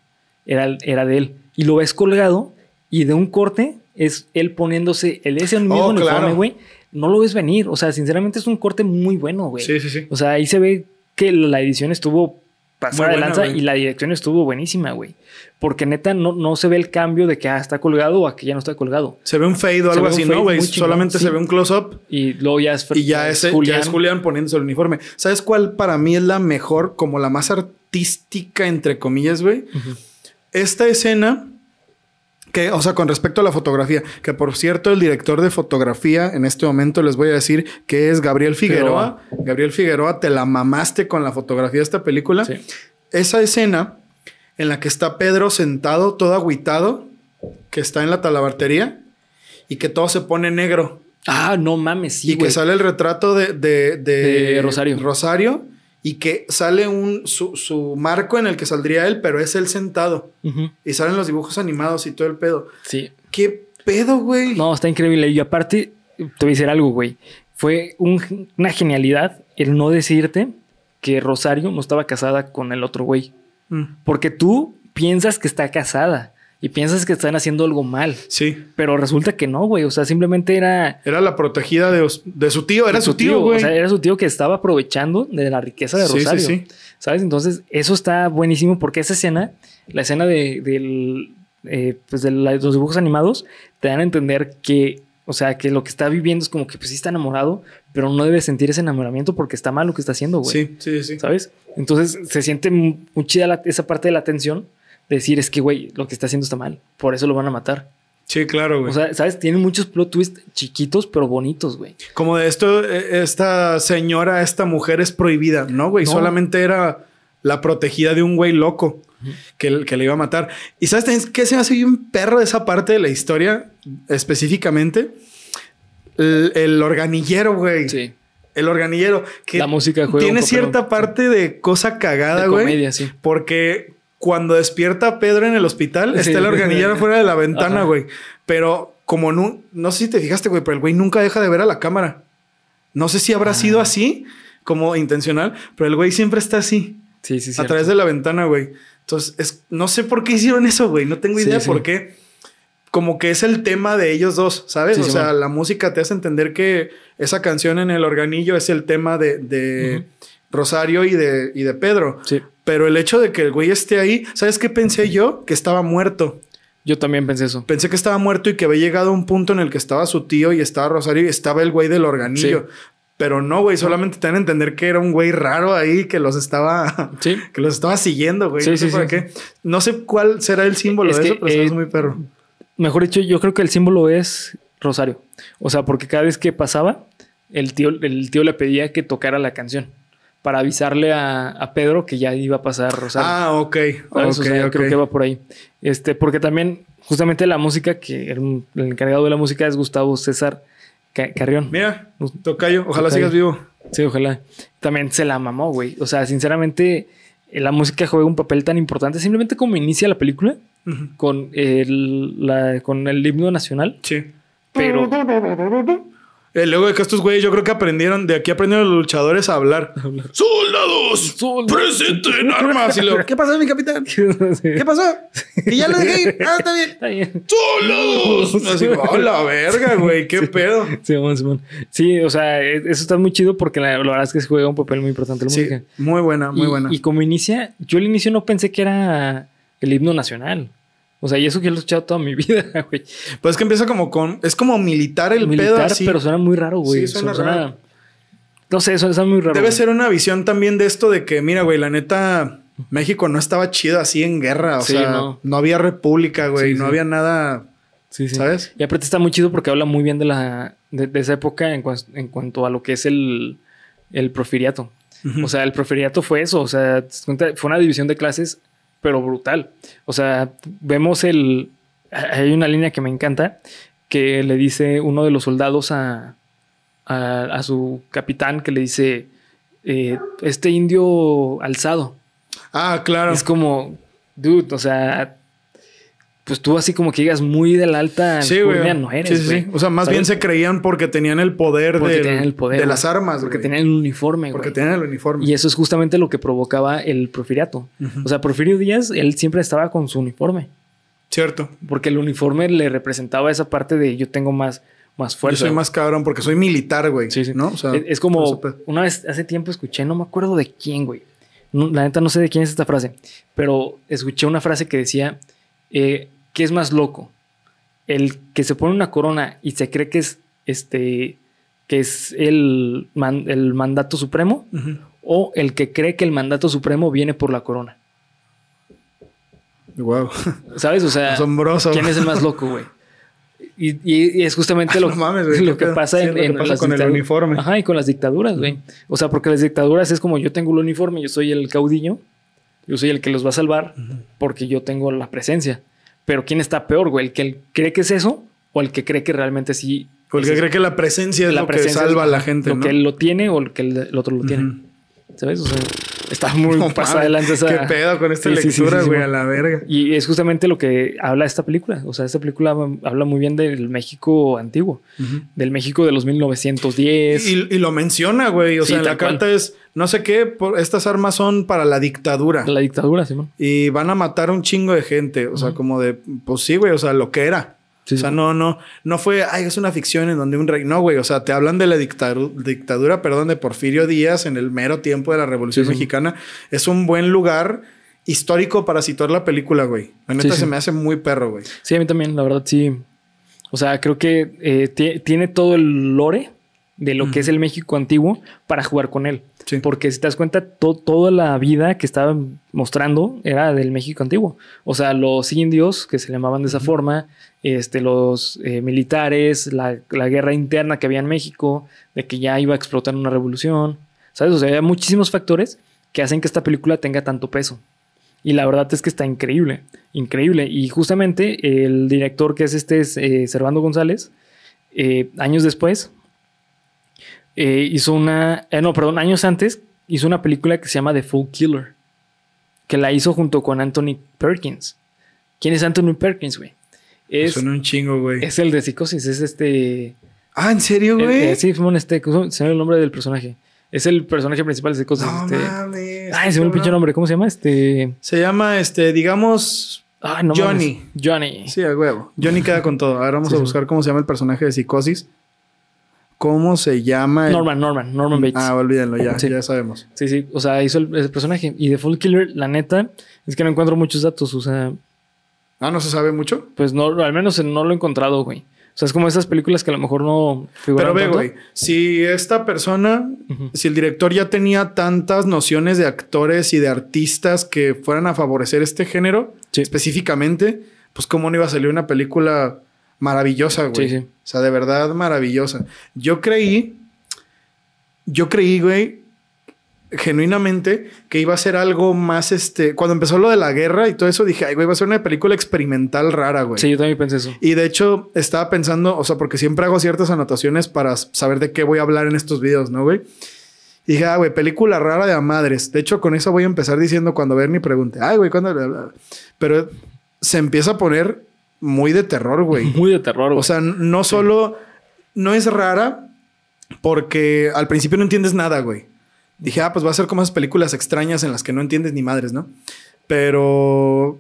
era, era de él. Y lo ves colgado y de un corte es él poniéndose el, ese mismo Oh, uniforme, claro. güey. No lo ves venir. O sea, sinceramente es un corte muy bueno, güey. Sí, sí, sí. O sea, ahí se ve que la edición estuvo de buena, lanza güey. y la dirección estuvo buenísima, güey. Porque neta no, no se ve el cambio de que ah, está colgado o a que ya no está colgado. Se ve un fade o algo así, ¿no, güey? Solamente sí. se ve un close-up Y luego ya es, y ya es, ya es Julián poniéndose el uniforme. ¿Sabes cuál para mí es la mejor, como la más artística, entre comillas, güey? Esta escena, que, o sea, con respecto a la fotografía, que por cierto, el director de fotografía en este momento les voy a decir que es Gabriel Figueroa. Gabriel Figueroa, te la mamaste con la fotografía de esta película. Sí. Esa escena en la que está Pedro sentado, todo agüitado, que está en la talabartería y que todo se pone negro. Ah, no mames, sí, y que sale el retrato de, de, de- De Rosario. Rosario y que sale un, su, su marco en el que saldría él, pero es él sentado. Y salen los dibujos animados y todo el pedo. Sí. Qué pedo, güey? No, está increíble. Y aparte, te voy a decir algo, güey. Fue un- una genialidad el no decirte que Rosario no estaba casada con el otro güey. Mm, Porque tú piensas que está casada y piensas que están haciendo algo mal. Sí. Pero resulta que no, güey. O sea, simplemente era. Era la protegida de, su tío. Era su tío, güey. O sea, era su tío que estaba aprovechando de la riqueza de Sí, sí, Rosario. sí. ¿Sabes? Entonces, eso está buenísimo porque esa escena, la escena de, del, eh, pues de la- los dibujos animados, te dan a entender que, o sea, que lo que está viviendo es como que pues sí está enamorado, pero no debe sentir ese enamoramiento porque está mal lo que está haciendo, güey. sí, sí, sí. ¿Sabes? Entonces, se siente mu- muy chida la- esa parte de la tensión decir, es que, güey, lo que está haciendo está mal, por eso lo van a matar. Sí, claro, güey. O sea, ¿sabes? Tiene muchos plot twists chiquitos, pero bonitos, güey. Como de esto, eh, esta señora, esta mujer es prohibida, ¿no, güey? No. Solamente era la protegida de un güey loco que, que le iba a matar. ¿Y sabes qué se me hace bien perro de esa parte de la historia específicamente? El, el organillero, güey. Sí. El organillero. Que La música juega Tiene un papel- cierta parte de cosa cagada, De güey. comedia, sí. Porque cuando despierta a Pedro en el hospital, Sí. está el organillero fuera de la ventana, güey. Pero como no, no sé si te fijaste, güey, pero el güey nunca deja de ver a la cámara. No sé si habrá Ah. sido así, como intencional, pero el güey siempre está así, Sí, sí, sí. a través de la ventana, güey. Entonces, es, no sé por qué hicieron eso, güey. No tengo idea sí. por qué. Como que es el tema de ellos dos, ¿sabes? Sí, o sea, la música te hace entender que esa canción en el organillo es el tema de. Rosario y de, y de Pedro. Sí. Pero el hecho de que el güey esté ahí, ¿sabes qué pensé yo? Que estaba muerto. Yo también pensé eso. Pensé que estaba muerto y que había llegado a un punto en el que estaba su tío y estaba Rosario y estaba el güey del organillo. Pero no, güey, solamente te dan a entender que era un güey raro ahí que los estaba, Sí. que los estaba siguiendo, güey. Sí, no sé sí, por qué. No sé cuál será el símbolo Es de que, eso, pero me eh, muy perro. Mejor dicho, yo creo que el símbolo es Rosario. O sea, porque cada vez que pasaba, el tío, el tío le pedía que tocara la canción para avisarle a, a Pedro que ya iba a pasar Rosario. Ah, ok. ¿sabes? ok, o sea, ok. creo que va por ahí. Este, porque también, justamente la música, que el, el encargado de la música es Gustavo César Ca- Carrión. Mira, tocayo, ojalá Tocayo. sigas vivo. Sí, ojalá. También se la mamó, güey. O sea, sinceramente, eh, la música juega un papel tan importante. Simplemente como inicia la película con el, la- con el himno nacional. Sí. Pero Eh, luego de que estos güeyes, yo creo que aprendieron, de aquí aprendieron los luchadores a hablar. ¡Soldados! Soldados. ¡Presenten armas! Y ¿qué pasó, mi capitán? ¿Qué pasó? ¿Y ya lo dejé ir? Ah, está bien. Está bien. ¡Soldados! Así, ¡oh, la verga, güey! ¿Qué pedo? Sí, Simón, Simón. Sí, o sea, e- eso está muy chido porque la, la verdad es que se juega un papel muy importante la Sí, música. muy buena, muy y, buena. Y como inicia, yo al inicio no pensé que era el himno nacional. O sea, y eso que lo he escuchado toda mi vida, güey. Pues es que empieza como con... Es como militar el Militar, pedo así. pero suena muy raro, güey. Sí, suena raro. No sé, suena, suena muy raro. Debe güey. ser una visión también de esto de que, mira, güey, la neta... México no estaba chido así en guerra. O Sí, sea, no. no. había república, güey. Sí, no había nada... Sí, sí. ¿Sabes? Y aparte está muy chido porque habla muy bien de la de, de esa época en, en cuanto a lo que es el, el profiriato. O sea, el profiriato fue eso. O sea, fue una división de clases, pero brutal. O sea, vemos el. Hay una línea que me encanta que le dice uno de los soldados a, a, a su capitán que le dice: eh, Este indio alzado. Ah, claro. Es como, dude, o sea, pues tú así como que llegas muy de la alta Sí, güey. alcurnia no eres, Sí, sí. O sea, más ¿Sabes? bien se creían porque tenían el poder, Porque del- tenían el poder, de las armas, Porque güey. tenían el uniforme, Porque güey. tenían el uniforme. Y eso es justamente lo que provocaba el profiriato. Ujú. O sea, Porfirio Díaz, él siempre estaba con su uniforme. Cierto. Porque el uniforme le representaba esa parte de yo tengo más, más Yo fuerza. soy más cabrón porque soy militar, güey. Sí, sí. ¿No? O sea, es, como una vez hace tiempo escuché, no me acuerdo de quién, güey. No, la neta no sé de quién es esta frase, pero escuché una frase que decía, eh, ¿qué es más loco? El que se pone una corona y se cree que es este que es el, man- el mandato supremo o el que cree que el mandato supremo viene por la corona. Wow. ¿Sabes? O sea, Asombroso. ¿quién es el más loco, güey? Y, y- y es justamente lo, No mames, güey, lo qué que pasa, Sí, en, lo que en pasa las con el uniforme. Ajá, y con las dictaduras, güey. O sea, porque las dictaduras es como yo tengo el uniforme, yo soy el caudillo, yo soy el que los va a salvar porque yo tengo la presencia. Pero ¿quién está peor, güey? ¿El que el- cree que es eso o el que cree que realmente sí? Porque es cree que la presencia es la lo que presencia es salva a la gente, Lo ¿no? que él lo tiene o el que el, el otro lo tiene. Ujú. ¿Sabes? O sea, Está muy No pasada esa. ¿Qué pedo con esta Sí, sí, sí, lectura, sí, güey? sí, a la verga. Y es justamente lo que habla esta película. O sea, esta película habla muy bien del México antiguo, del México de los 1910. Y, y lo menciona, güey. O Sí, sea, en la cual. carta es, no sé qué, por, estas armas son para la dictadura. la dictadura, Simón. Y van a matar a un chingo de gente. O sea, como de, pues sí, güey, o sea, lo que era. Sí, o sea, sí. no, no, no fue, ay, es una ficción en donde un rey. No, güey, o sea, te hablan de la dictadu- dictadura, perdón, de Porfirio Díaz en el mero tiempo de la Revolución Sí. Mexicana. Es un buen lugar histórico para situar la película, güey. La neta se me hace muy perro, güey. Sí, a mí también, la verdad, sí. O sea, creo que eh, tie- tiene todo el lore de lo que es el México antiguo para jugar con él. Sí. Porque si te das cuenta, to- toda la vida que estaba mostrando era del México antiguo. O sea, los indios, que se llamaban de esa forma, este, los eh, militares, la, guerra interna que había en México, de que ya iba a explotar una revolución. ¿Sabes? O sea, hay muchísimos factores que hacen que esta película tenga tanto peso. Y la verdad es que está increíble, increíble. Y justamente el director que es este es, eh, Servando González, eh, años después, eh, hizo una, no, perdón, años antes, hizo una película que se llama The Full Killer, que la hizo junto con Anthony Perkins. ¿Quién es Anthony Perkins, güey? Es, Suena un chingo, güey. es el de Psicosis, es este... Ah, ¿en serio, el- güey? eh, sí, Simón, este, ¿cómo se llama el nombre del personaje? Es el personaje principal de Psicosis. No este, mames. ay, se me el pinche nombre, ¿cómo se llama? Este... Se llama, este, digamos, no Johnny. mames. Johnny. Sí, a huevo. Johnny queda con todo. Ahora vamos Sí, a sí. buscar cómo se llama el personaje de Psicosis. ¿Cómo se llama? el- Norman, Norman, Norman Bates. Ah, olvídenlo, ya, Sí. ya sabemos. Sí, sí. O sea, hizo el, ese personaje. Y de Full Killer, la neta, es que no encuentro muchos datos. O sea, Ah, ¿no se sabe mucho? pues no, al menos no lo he encontrado, güey. O sea, es como esas películas que a lo mejor no figuran Pero ve, güey, si esta persona, si el director ya tenía tantas nociones de actores y de artistas que fueran a favorecer este género, Sí. específicamente, pues cómo no iba a salir una película maravillosa, güey. Sí, sí. O sea, de verdad maravillosa. Yo creí, yo creí, güey, genuinamente que iba a ser algo más, este, cuando empezó lo de la guerra y todo eso, dije, ay, güey, va a ser una película experimental rara, güey. Sí, yo también pensé eso. Y de hecho, estaba pensando, o sea, porque siempre hago ciertas anotaciones para saber de qué voy a hablar en estos videos, ¿no, güey? Y dije, ah, güey, película rara de a madres. De hecho, con eso voy a empezar diciendo cuando Bernie pregunte, ay, güey, ¿cuándo? Pero se empieza a poner muy de terror, güey. Muy de terror, güey. O sea, no solo, no es rara porque al principio no entiendes nada, güey. Dije, ah, pues va a ser como esas películas extrañas en las que no entiendes ni madres, ¿no? Pero...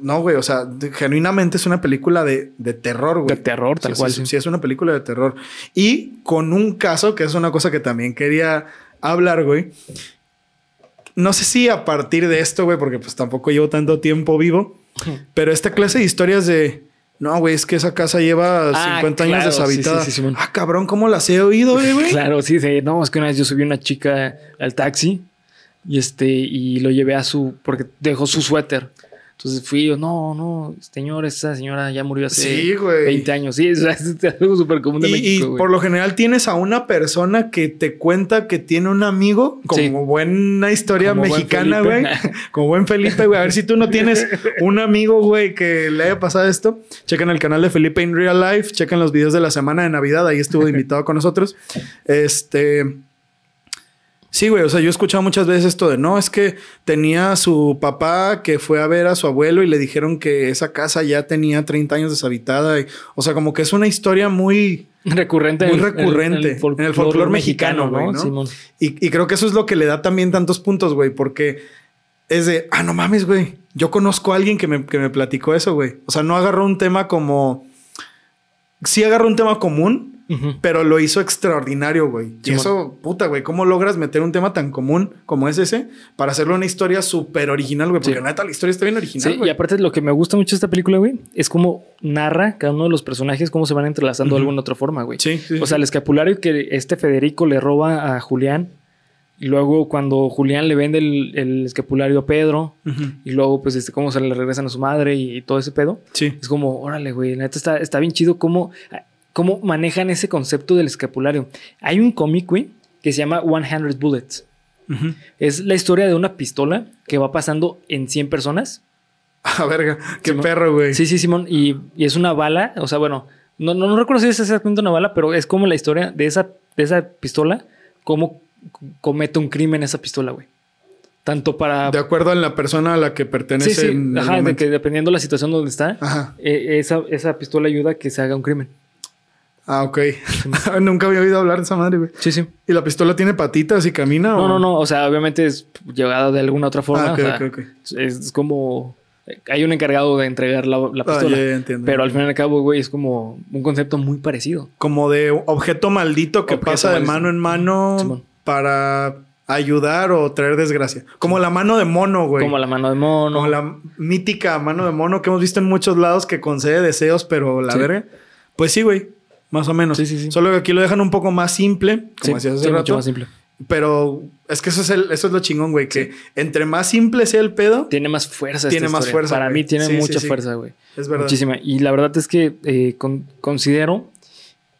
No, güey, o sea, de- genuinamente es una película de, de terror, güey. De terror, tal cual, Sí, sí. sí, es una película de terror. Y con un caso, que es una cosa que también quería hablar, güey. No sé si a partir de esto, güey, porque pues tampoco llevo tanto tiempo vivo, pero esta clase de historias de... No, güey, es que esa casa lleva Ah, 50 años deshabitada. sí, sí, sí, Simón. ah, cabrón, ¿cómo las he oído, eh, güey? Claro, sí, sí. No, es que una vez yo subí una chica al taxi y este, y lo llevé a su, porque dejó su suéter. Entonces fui yo, no, no, señor, esa señora ya murió hace Sí, güey. 20 años. Sí, o sea, es algo súper común de Y, México, y güey. por lo general tienes a una persona que te cuenta que tiene un amigo, como Sí. buena historia Como buen mexicana, güey. Como buen Felipe, güey. A ver si tú no tienes un amigo, güey, que le haya pasado esto. Chequen el canal de Felipe in Real Life. Chequen los videos de la semana de Navidad. Ahí estuvo invitado con nosotros. Este. Sí, güey, o sea, yo he escuchado muchas veces esto de no, es que tenía su papá que fue a ver a su abuelo y le dijeron que esa casa ya tenía 30 años deshabitada. Y, o sea, como que es una historia muy, recurrente. muy en el- recurrente en el folclore mexicano, güey, ¿no? Y, y creo que eso es lo que le da también tantos puntos, güey, porque es de, ah, no mames, güey. Yo conozco a alguien que me, que me platicó eso, güey. O sea, no agarró un tema como. Sí agarró un tema común, Pero lo hizo extraordinario, güey. Y eso, puta, güey, ¿cómo logras meter un tema tan común como es ese para hacerle una historia súper original, güey? Porque Sí. neta, la historia está bien original, Sí, y güey. aparte lo que me gusta mucho de esta película, güey, es cómo narra cada uno de los personajes, cómo se van entrelazando de alguna otra forma, güey. Sí, sí, O sea, el escapulario que este Federico le roba a Julián. Y luego cuando Julián le vende el, el escapulario a Pedro. Y luego, pues, este, cómo se le regresan a su madre y, todo ese pedo. Sí. Es como, órale, güey. La neta está, está bien chido cómo, cómo manejan ese concepto del escapulario. Hay un cómic, güey, que se llama 100 Bullets. Es la historia de una pistola que va pasando en 100 personas. Ah, verga. Qué Simón. perro, güey. Sí, sí, Simón. Y, y es una bala. O sea, bueno, no, no, no recuerdo si es exactamente una bala, pero es como la historia de esa, de esa pistola, cómo comete un crimen esa pistola, güey. Tanto para... De acuerdo a la persona a la que pertenece. Sí, sí. Ajá, de que dependiendo de la situación donde está, Ajá. eh, esa, esa pistola ayuda a que se haga un crimen. Ah, ok. Nunca había oído hablar de esa madre, güey. Sí, sí. ¿Y la pistola tiene patitas y camina? No, o? no, no. O sea, obviamente es llevada de alguna otra forma. Ah, ok, o sea, ok, ok. Es como... Hay un encargado de entregar la, la Ah, pistola. ya, ya entiendo. Pero al fin y al cabo, güey, es como un concepto muy parecido. Como de objeto maldito que Objeto pasa de maldito. mano en mano Simón. para ayudar o traer desgracia. Como la mano de mono, güey. Como la mano de mono. Como la mítica mano de mono que hemos visto en muchos lados que concede deseos, pero la Sí. verga. Pues sí, güey. Más o menos. Sí, sí, sí. Solo que aquí lo dejan un poco más simple, como Sí, decías hace sí, mucho rato. más simple. Pero es que eso es, el- eso es lo chingón, güey. Que entre más simple sea el pedo, Tiene más fuerza. Tiene esta más historia. fuerza, Para güey. mí tiene sí, mucha sí. fuerza, güey. es verdad. Muchísima. Y la verdad es que eh, con- considero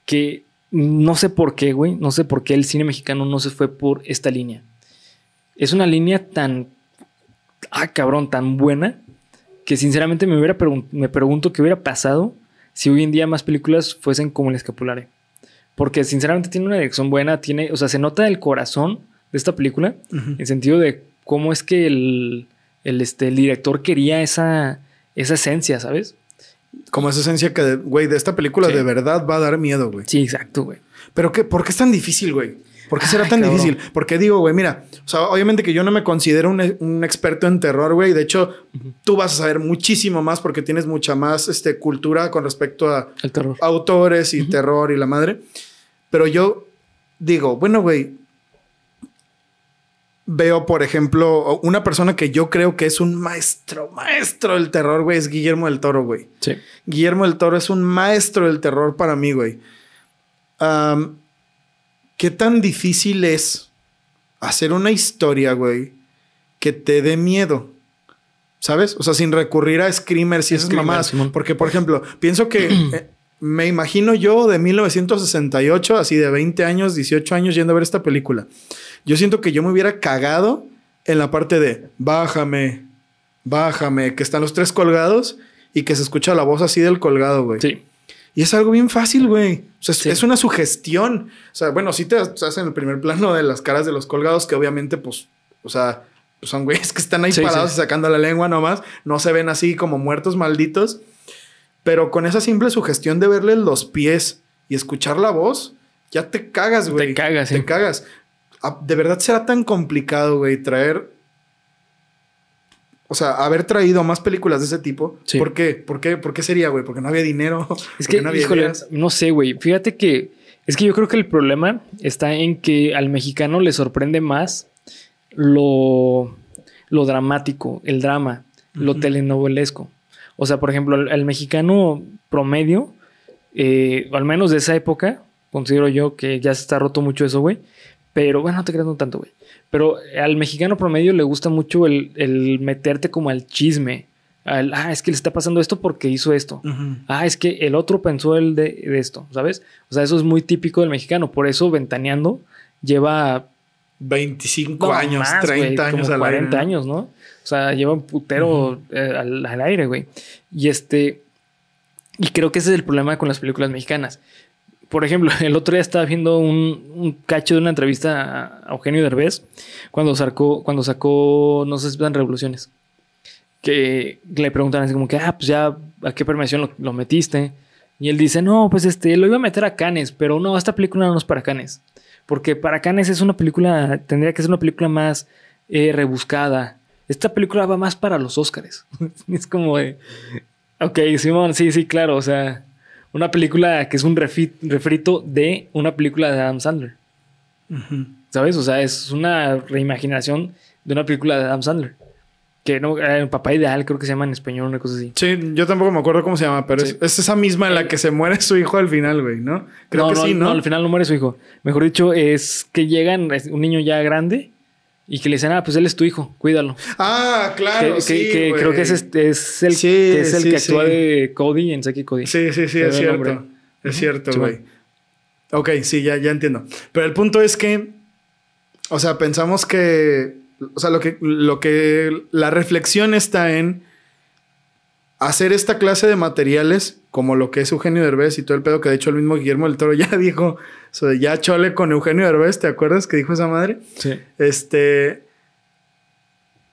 que no sé por qué, güey. No sé por qué el cine mexicano no se fue por esta línea. Es una línea tan. Ah, cabrón, tan buena. Que sinceramente me, hubiera pregun- me pregunto qué hubiera pasado si hoy en día más películas fuesen como el escapulario. Porque sinceramente tiene una dirección buena. Tiene, o sea, se nota el corazón de esta película. En sentido de cómo es que el, el, este, el director quería esa, esa esencia, ¿sabes? Como esa esencia que, güey, de esta película Sí. de verdad va a dar miedo, güey. Sí, exacto, güey. Pero qué, ¿por qué es tan difícil, güey? ¿Por qué será Ay, tan cabrón. difícil? Porque digo, güey, mira, o sea, obviamente que yo no me considero un, un experto en terror, güey. De hecho, tú vas a saber muchísimo más porque tienes mucha más este, cultura con respecto a El terror. autores y terror y la madre. Pero yo digo, bueno, güey, veo, por ejemplo, una persona que yo creo que es un maestro, maestro del terror, güey, es Guillermo del Toro, güey. Sí. Guillermo del Toro es un maestro del terror para mí, güey. Am, ¿Qué tan difícil es hacer una historia, güey, que te dé miedo? ¿Sabes? O sea, sin recurrir a screamers y esas. Simón. Porque, por ejemplo, pienso que eh, me imagino yo de 1968, así de 20 años, 18 años, yendo a ver esta película. Yo siento que yo me hubiera cagado en la parte de bájame, bájame, que están los tres colgados y que se escucha la voz así del colgado, güey. Sí. Y es algo bien fácil, güey. O sea, es, Sí. es una sugestión. O sea, bueno, sí te hacen el primer plano de las caras de los colgados, que obviamente, pues, o sea, pues son güeyes que están ahí Sí, parados sí. y sacando la lengua nomás. No se ven así como muertos malditos. Pero con esa simple sugestión de verle los pies y escuchar la voz, ya te cagas, güey. Te cagas, Te cagas. Ah, ¿De verdad será tan complicado, güey, traer... O sea, haber traído más películas de ese tipo. Sí. ¿Por qué? ¿Por qué? ¿Por qué sería, güey? Porque no había dinero. Es que, no había híjole, ideas. no sé, güey. Fíjate que es que yo creo que el problema está en que al mexicano le sorprende más lo, lo dramático, el drama, lo telenovelesco. O sea, por ejemplo, al, al mexicano promedio, eh, al menos de esa época, considero yo que ya se está roto mucho eso, güey. Pero bueno, no te creas no tanto, güey. Pero al mexicano promedio le gusta mucho el, el meterte como al chisme. Al, ah, es que le está pasando esto porque hizo esto. Ah, es que el otro pensó el de, de esto, ¿sabes? O sea, eso es muy típico del mexicano. Por eso Ventaneando lleva 25 no, años, más, 30 güey, años como al 40 aire, ¿no? años, ¿no? O sea, lleva un putero eh, al, al aire, güey. Y este. Y creo que ese es el problema con las películas mexicanas. Por ejemplo, el otro día estaba viendo un, un cacho de una entrevista a Eugenio Derbez cuando sacó, cuando sacó No se esperan revoluciones. Que le preguntan así como que, ah, pues ya, ¿a qué premiación lo, lo metiste? Y él dice, no, pues este, lo iba a meter a Cannes, pero no, esta película no es para Cannes. Porque para Cannes es una película, tendría que ser una película más eh, rebuscada. Esta película va más para los Oscars. es como de, ok, Simón, sí, sí, claro, o sea, una película que es un refrito de una película de Adam Sandler. ¿Sabes? O sea, es una reimaginación de una película de Adam Sandler. Que no, eh, Papá Ideal, creo que se llama en español, una cosa así. Sí, yo tampoco me acuerdo cómo se llama, pero Sí. es, es esa misma en la que se muere su hijo al final, güey, ¿no? Creo no, que no, sí, ¿no? al final no muere su hijo. Mejor dicho, es que llegan, es un niño ya grande y que le dicen, ah, pues él es tu hijo, cuídalo. Ah, claro, que, sí, que- creo que ese es, es el, Sí, que, es el sí, que actúa de Cody en Saki Cody. Sí, sí, sí, es ve el cierto. Es cierto, güey. Ok, sí, ya, ya entiendo. Pero el punto es que, o sea, pensamos que, o sea, lo que, lo que, la reflexión está en hacer esta clase de materiales, como lo que es Eugenio Derbez y todo el pedo que de hecho el mismo Guillermo del Toro ya dijo, o sea, ya chole con Eugenio Derbez, ¿te acuerdas que dijo esa madre? Sí. Este.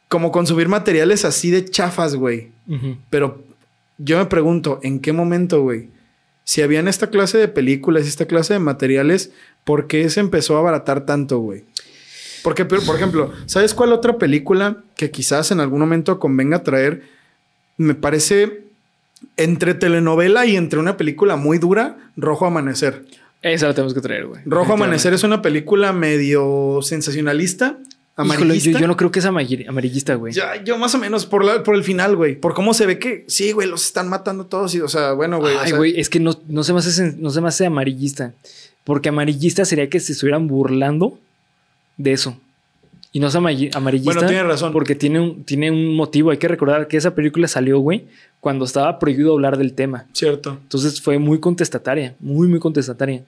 como consumir materiales así de chafas, güey. Pero yo me pregunto, ¿en qué momento, güey? Si habían esta clase de películas esta clase de materiales, ¿por qué se empezó a abaratar tanto, güey? Porque, por ejemplo, ¿sabes cuál otra película que quizás en algún momento convenga traer? Me parece entre telenovela y entre una película muy dura, Rojo Amanecer. Esa la tenemos que traer, güey. Rojo Amanecer es una película medio sensacionalista, Híjole, amarillista. yo, yo no creo que es amarillista, güey. Ya, yo más o menos por, la- por el final, güey. Por cómo se ve que sí, güey, los están matando todos. Y, o sea, bueno, güey. o Ay, sea, güey, es que no, no se me hace, no se me hace amarillista. Porque amarillista sería que se estuvieran burlando de eso. Y no es amarilli- amarillista. Bueno, tienes razón. Porque tiene un, tiene un motivo. Hay que recordar que esa película salió, güey, cuando estaba prohibido hablar del tema. Cierto. Entonces fue muy contestataria. Muy, muy contestataria.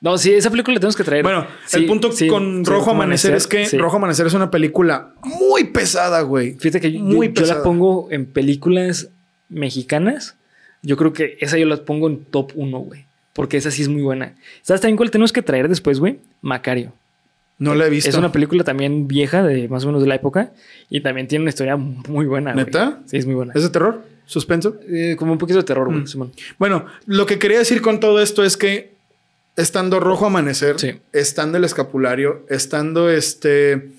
No, sí, esa película la tenemos que traer. Bueno, Sí, el punto sí, con sí, Rojo Amanecer es que. Rojo Amanecer es una película muy pesada, güey. Fíjate que yo, Muy yo- yo la pongo en películas mexicanas. Yo creo que esa yo la pongo en top 1, güey. Porque esa sí es muy buena. ¿Sabes también cuál tenemos que traer después, güey? Macario. No la he visto. Es una película también vieja, de más o menos de la época. Y también tiene una historia muy buena. güey. ¿Neta? Sí, es muy buena. ¿Es de terror? ¿Suspenso? Eh, como un poquito de terror, güey, Mm. Bueno, lo que quería decir con todo esto es que estando Rojo Amanecer, Sí. estando el escapulario, estando este.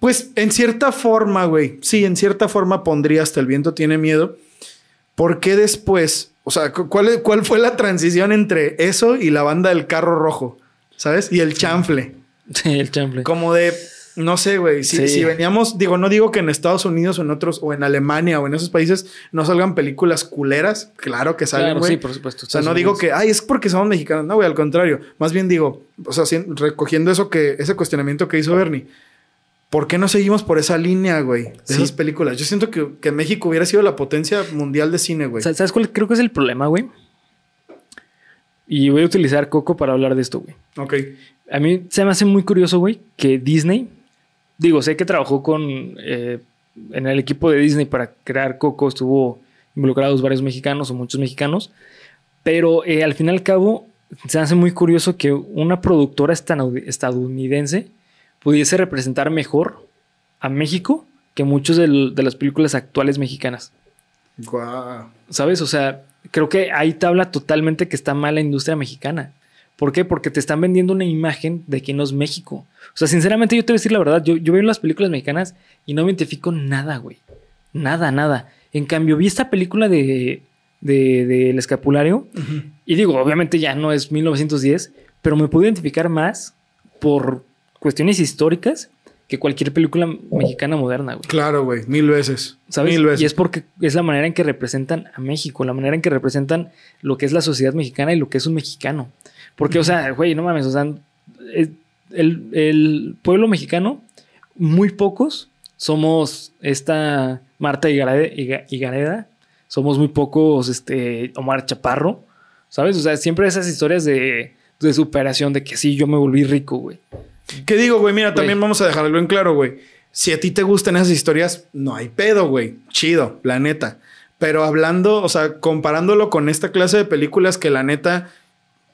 Pues en cierta forma, güey. Sí, en cierta forma pondría hasta el viento tiene miedo. ¿Por qué después? O sea, cu- ¿cuál, ¿cuál fue la transición entre eso y la banda del carro rojo? ¿Sabes? Y el chanfle. Sí, el chample. Como de, no sé, güey, si, Sí. si veníamos, digo, no digo que en Estados Unidos o en otros, o en Alemania o en esos países no salgan películas culeras, claro que salen, Claro, güey. sí, por supuesto. O sea, no digo que, ay, es porque somos mexicanos, no, güey, al contrario. Más bien digo, o sea, recogiendo eso que, ese cuestionamiento que hizo Bernie, ¿por qué no seguimos por esa línea, güey? De Sí. esas películas. Yo siento que, que México hubiera sido la potencia mundial de cine, güey. Sa- ¿Sabes cuál creo que es el problema, güey? Y voy a utilizar Coco para hablar de esto, güey. Ok. A mí se me hace muy curioso, güey, que Disney, digo, sé que trabajó con, eh, en el equipo de Disney para crear Coco, estuvo involucrados varios mexicanos o muchos mexicanos, pero eh, al fin y al cabo se hace muy curioso que una productora estadounidense pudiese representar mejor a México que muchos del- de las películas actuales mexicanas. Guau. ¿Sabes? O sea, creo que ahí te habla totalmente que está mal la industria mexicana. ¿Por qué? Porque te están vendiendo una imagen de que no es México. O sea, sinceramente, yo te voy a decir la verdad. Yo, yo veo las películas mexicanas y no me identifico nada, güey. Nada, nada. En cambio, vi esta película de, de, de El Escapulario y digo, obviamente ya no es 1910, pero me puedo identificar más por cuestiones históricas que cualquier película mexicana moderna, güey. Claro, güey, mil veces. ¿Sabes? Mil veces. Y es porque es la manera en que representan a México, la manera en que representan lo que es la sociedad mexicana y lo que es un mexicano. Porque, o sea, güey, no mames, o sea, es- el, el pueblo mexicano, muy pocos somos esta Marta Higareda, Higa- Higareda, somos muy pocos este, Omar Chaparro, ¿sabes? O sea, siempre esas historias de, de superación, de que sí, yo me volví rico, güey. ¿Qué digo, güey? Mira, Güey. también vamos a dejarlo en claro, güey. Si a ti te gustan esas historias, no hay pedo, güey. Chido, la neta. Pero hablando, o sea, comparándolo con esta clase de películas que la neta,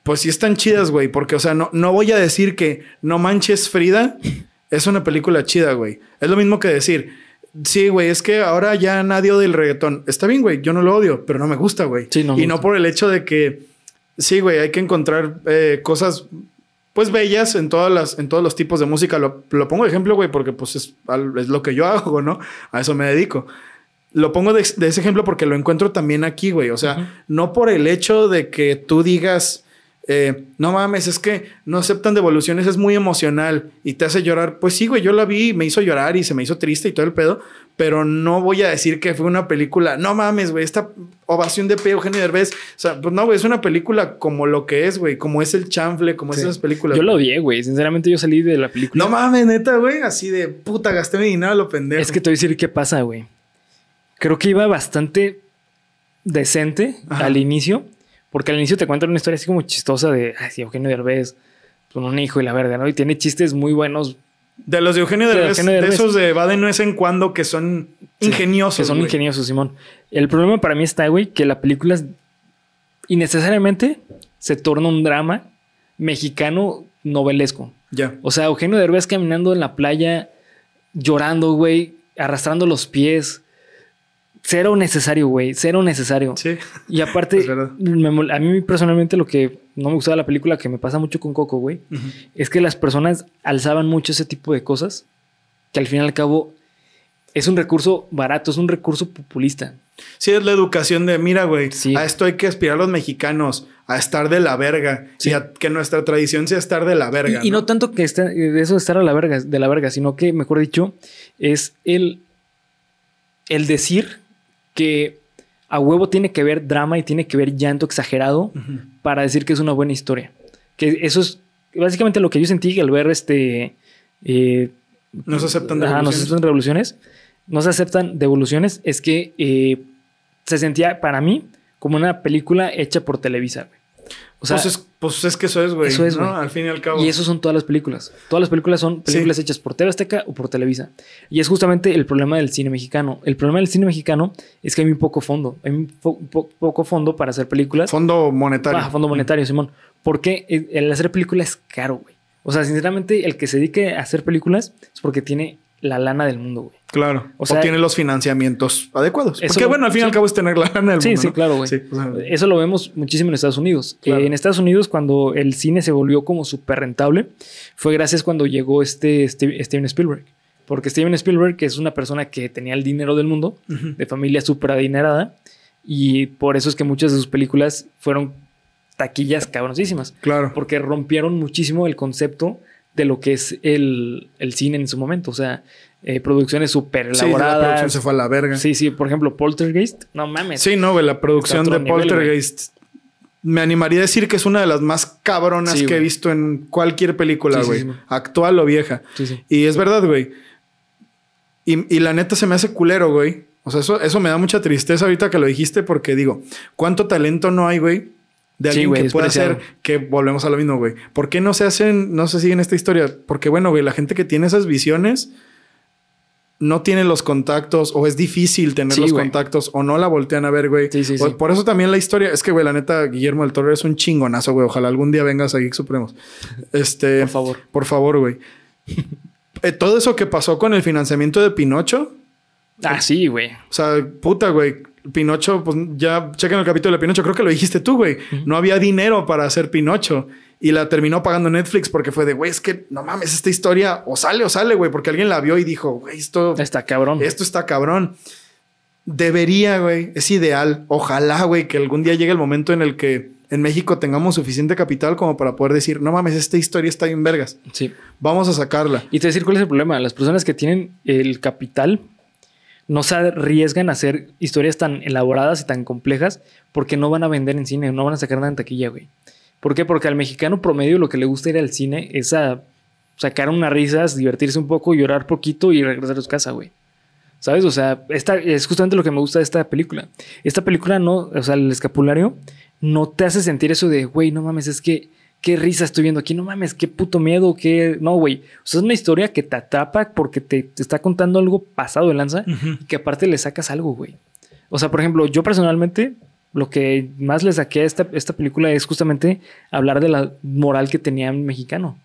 pues sí están chidas, güey. Porque, o sea, no, no voy a decir que No Manches Frida es una película chida, güey. Es lo mismo que decir, sí, güey, es que ahora ya nadie odia el reggaetón. Está bien, güey, yo no lo odio, pero no me gusta, güey. Sí, no y no por el hecho de que, sí, güey, hay que encontrar eh, cosas pues bellas en todas las en todos los tipos de música lo, lo pongo de ejemplo güey porque pues es, es lo que yo hago no a eso me dedico lo pongo de, de ese ejemplo porque lo encuentro también aquí güey o sea no por el hecho de que tú digas eh, no mames es que no aceptan devoluciones es muy emocional y te hace llorar pues sí güey yo la vi me hizo llorar y se me hizo triste y todo el pedo pero no voy a decir que fue una película no mames güey esta ovación de P. Eugenio Derbez o sea pues no güey es una película como lo que es güey como es el chanfle como Sí. es esas películas Yo lo odié, güey. Sinceramente, yo salí de la película. No mames, neta, güey. Así de puta, gasté mi dinero a lo pendejo. Es que te voy a decir qué pasa, güey. Creo que iba bastante decente Ajá. al inicio, porque al inicio te cuentan una historia así como chistosa de, ay, sí, Eugenio Derbez, con un hijo y la verga, ¿no? Y tiene chistes muy buenos, De los de Eugenio De Derbez, de esos de va de no es en cuando que son Sí, ingeniosos. que son güey. ingeniosos, Simón. El problema para mí está, güey, que la película es- innecesariamente se torna un drama mexicano novelesco. Ya. O sea, Eugenio Derbez caminando en la playa, llorando, güey. arrastrando los pies. Cero necesario, güey. Cero necesario. Sí. Y aparte, me a mí personalmente lo que no me gustaba de la película, que me pasa mucho con Coco, güey, es que las personas alzaban mucho ese tipo de cosas, que al fin y al cabo es un recurso barato, es un recurso populista. Sí, es la educación de, mira, güey, Sí. a esto hay que aspirar los mexicanos, a estar de la verga. Sí. Y a que nuestra tradición sea estar de la verga. Y, y no tanto que esté, de eso de estar a la verga, de la verga, sino que, mejor dicho, es el, el decir que a huevo tiene que ver drama y tiene que ver llanto exagerado para decir que es una buena historia. Que eso es básicamente lo que yo sentí al ver este. eh, No se aceptan ajá, no se aceptan devoluciones. No se aceptan devoluciones. Es que eh, se sentía para mí como una película hecha por Televisa. O sea, pues, es, pues es que eso es, güey. Eso es, ¿no? güey. Al fin y al cabo. y eso son todas las películas. Todas las películas son películas hechas por TV Azteca o por Televisa. Y es justamente el problema del cine mexicano. El problema del cine mexicano es que hay muy poco fondo. Hay muy po- po- poco fondo para hacer películas. Fondo monetario. Ah, fondo monetario, Simón. Porque el hacer películas es caro, güey. O sea, sinceramente, el que se dedique a hacer películas es porque tiene la lana del mundo, güey. Claro. O sea- tiene los financiamientos adecuados. Porque, lo- bueno, al fin y al cabo es tener la lana del Sí, mundo. sí, ¿no? claro, güey. Sí, o sea, Eso lo vemos muchísimo en Estados Unidos. Claro. Eh, en Estados Unidos, cuando el cine se volvió como súper rentable, fue gracias cuando llegó este Steve- Steven Spielberg. Porque Steven Spielberg, que es una persona que tenía el dinero del mundo, de familia súper adinerada, y por eso es que muchas de sus películas fueron taquillas cabroncísimas. Claro. porque rompieron muchísimo el concepto de lo que es el, el cine en su momento. O sea, eh, producciones súper Sí, la producción elaboradas. se fue a la verga. Sí, Sí, sí, por ejemplo, Poltergeist. No mames. no, güey, la producción de nivel, Poltergeist. Me animaría a decir que es una de las más cabronas Sí, que he visto en cualquier película, Sí, sí, güey. sí. Actual o vieja. Sí, sí. Y es verdad, güey. Y, y la neta se me hace culero, güey. O sea, eso, eso me da mucha tristeza ahorita que lo dijiste porque digo, ¿cuánto talento no hay, güey? De Sí, alguien que pueda hacer que volvemos a lo mismo, güey. ¿Por qué no se hacen, no se siguen esta historia? Porque, bueno, güey, la gente que tiene esas visiones no tiene los contactos o es difícil tener Sí, los contactos o no la voltean a ver, güey. Sí, sí. Por eso también la historia es que, güey, la neta, Guillermo del Toro es un chingonazo, güey. Ojalá algún día vengas a Geek Supremos. Este, Por favor. por favor, güey. Eh, todo eso que pasó con el financiamiento de Pinocho, Ah, sí, güey. o sea, puta, güey. Pinocho, pues ya chequen el capítulo de Pinocho, creo que lo dijiste tú, güey. No había dinero para hacer Pinocho y la terminó pagando Netflix porque fue de, güey, es que no mames, esta historia o sale o sale, güey, porque alguien la vio y dijo, güey, esto, Está cabrón. esto está cabrón. Debería, güey, es ideal. Ojalá, güey, que algún día llegue el momento en el que en México tengamos suficiente capital como para poder decir, no mames, esta historia está bien vergas. Sí. Vamos a sacarla. Y te decir cuál es el problema. Las personas que tienen el capital no se arriesgan a hacer historias tan elaboradas y tan complejas porque no van a vender en cine, no van a sacar nada en taquilla, güey. ¿Por qué? Porque al mexicano promedio lo que le gusta ir al cine es a sacar unas risas, divertirse un poco, llorar poquito y regresar a su casa, güey. ¿Sabes? O sea, esta es justamente lo que me gusta de esta película. Esta película no, o sea, el escapulario no te hace sentir eso de, güey, no mames, es que qué risa estoy viendo aquí, no mames, qué puto miedo, qué. No, güey. O sea, es una historia que te atrapa porque te, te está contando algo pasado de lanza y que aparte le sacas algo, güey. O sea, por ejemplo, yo personalmente, lo que más le saqué a esta, esta película es justamente hablar de la moral que tenía un mexicano.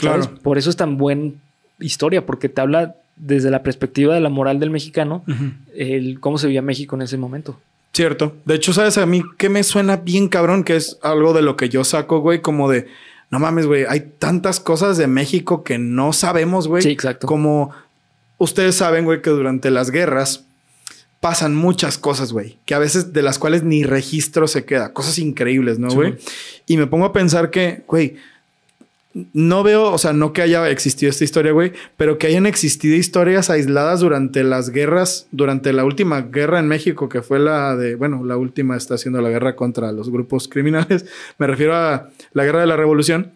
¿sabes? Claro. Por eso es tan buena historia, porque te habla desde la perspectiva de la moral del mexicano, el cómo se veía México en ese momento. Cierto. De hecho, ¿sabes? A mí que me suena bien cabrón, que es algo de lo que yo saco, güey, como de, no mames, güey, hay tantas cosas de México que no sabemos, güey. Sí, exacto. Como ustedes saben, güey, que durante las guerras pasan muchas cosas, güey, que a veces de las cuales ni registro se queda. Cosas increíbles, ¿no, Sí, güey? güey. Y me pongo a pensar que, güey, no veo, o sea, no que haya existido esta historia, güey, pero que hayan existido historias aisladas durante las guerras, durante la última guerra en México, que fue la de, bueno, la última está haciendo la guerra contra los grupos criminales. Me refiero a la guerra de la revolución.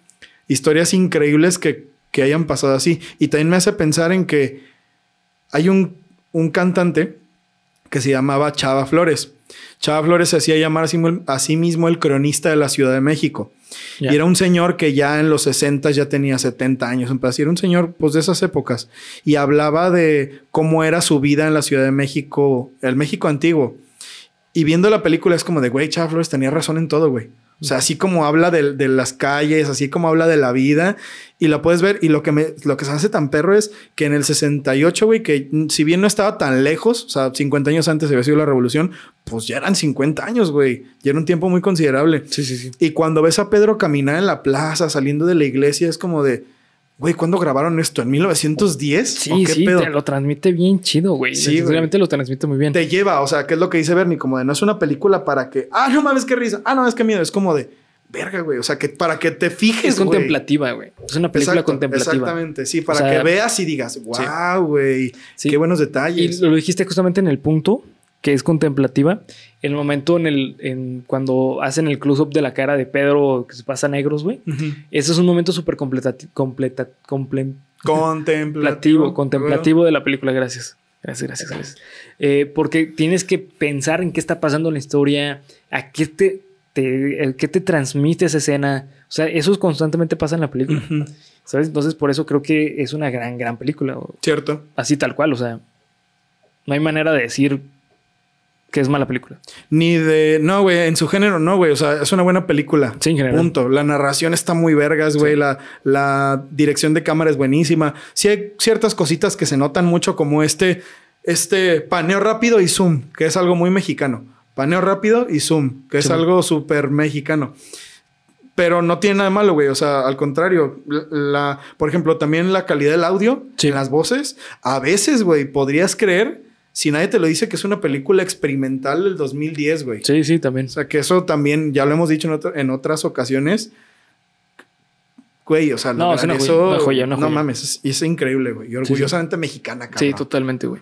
Historias increíbles que, que hayan pasado así. Y también me hace pensar en que hay un, un cantante que se llamaba Chava Flores. Chava Flores se hacía llamar a sí, mu- a sí mismo el cronista de la Ciudad de México. Y era un señor que ya en los 60 ya tenía 70 años, así. Era un señor pues de esas épocas. Y hablaba de cómo era su vida en la Ciudad de México, el México antiguo. Y viendo la película es como de, güey, Flores tenía razón en todo, güey. O sea, así como habla de, de las calles, así como habla de la vida. Y lo puedes ver. Y lo que, me, lo que se hace tan perro es que en el 68, güey, que si bien no estaba tan lejos, o sea, 50 años antes había sido la revolución, pues ya eran 50 años, güey. Ya era un tiempo muy considerable. Sí, sí, sí. Y cuando ves a Pedro caminar en la plaza, saliendo de la iglesia, es como de, güey, ¿cuándo grabaron esto? ¿En 1910? Sí, ¿O qué sí, pedo? te lo transmite bien chido, güey. Sí. Sinceramente lo transmite muy bien. Te lleva, o sea, ¿qué es lo que dice Bernie? Como de, no es una película para que, ah, no mames, qué risa, ah, no, es que miedo, es como de, verga, güey, o sea, que para que te fijes, es contemplativa, güey. Es una película Exacto, contemplativa. Exactamente, sí, para O sea, que veas y digas, wow, güey, Sí. qué buenos Y detalles. lo dijiste justamente en el punto que es contemplativa. El momento en el en cuando hacen el close-up de la cara de Pedro que se pasa a negros, güey. Ese es un momento súper completa, completa, comple- Contemplativo. contemplativo, de la película. Gracias. Gracias, gracias, gracias. Eh, porque tienes que pensar en qué está pasando en la historia, a qué te, te- qué te transmite esa escena. O sea, eso constantemente pasa en la película. ¿Sabes? Entonces, por eso creo que es una gran, gran película. Cierto. Así tal cual. O sea, no hay manera de decir que es mala película. Ni de. No, güey, en su género, no, güey. O sea, es una buena película. Sí, en general. Punto. La narración está muy vergas, güey. La, la dirección de cámara es buenísima. Sí hay ciertas cositas que se notan mucho, como este, este paneo rápido y zoom, que es algo muy mexicano. Paneo rápido y zoom, que es Sí, algo súper mexicano. Pero no tiene nada malo, güey. O sea, al contrario, la, la- por ejemplo, también la calidad del audio Sí. en las voces. A veces, güey, podrías creer, si nadie te lo dice, que es una película experimental del 2010, güey. Sí, sí, también. O sea, que eso también, ya lo hemos dicho en, otra- en otras ocasiones. Güey, o sea, No, es una joya, eso, una joya, una no joya. mames, es, es increíble, güey. Y orgullosamente mexicana, cabrón. Sí, totalmente, güey.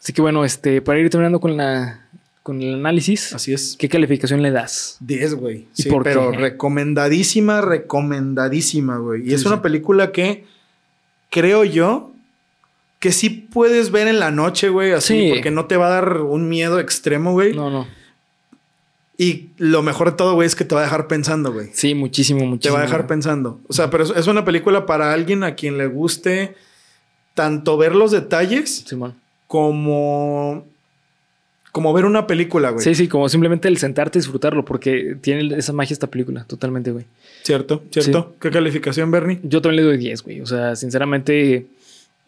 Así que bueno, este, para ir terminando con la con el análisis, Así es. ¿qué calificación le das? 10, güey. ¿Y Sí, por pero qué? recomendadísima, recomendadísima, güey. Y Sí, es sí. una película que creo yo que sí puedes ver en la noche, güey, así, Sí. porque no te va a dar un miedo extremo, güey. No, no. Y lo mejor de todo, güey, es que te va a dejar pensando, güey. Sí, muchísimo, Te muchísimo. va a dejar pensando. O sea, pero es, una película para alguien a quien le guste tanto ver los detalles como, como ver una película, güey. Sí, sí, como simplemente el sentarte y disfrutarlo, porque tiene esa magia esta película, totalmente, güey. ¿Cierto? ¿Cierto? ¿Qué calificación, Bernie? Yo también le doy 10, güey. O sea, sinceramente,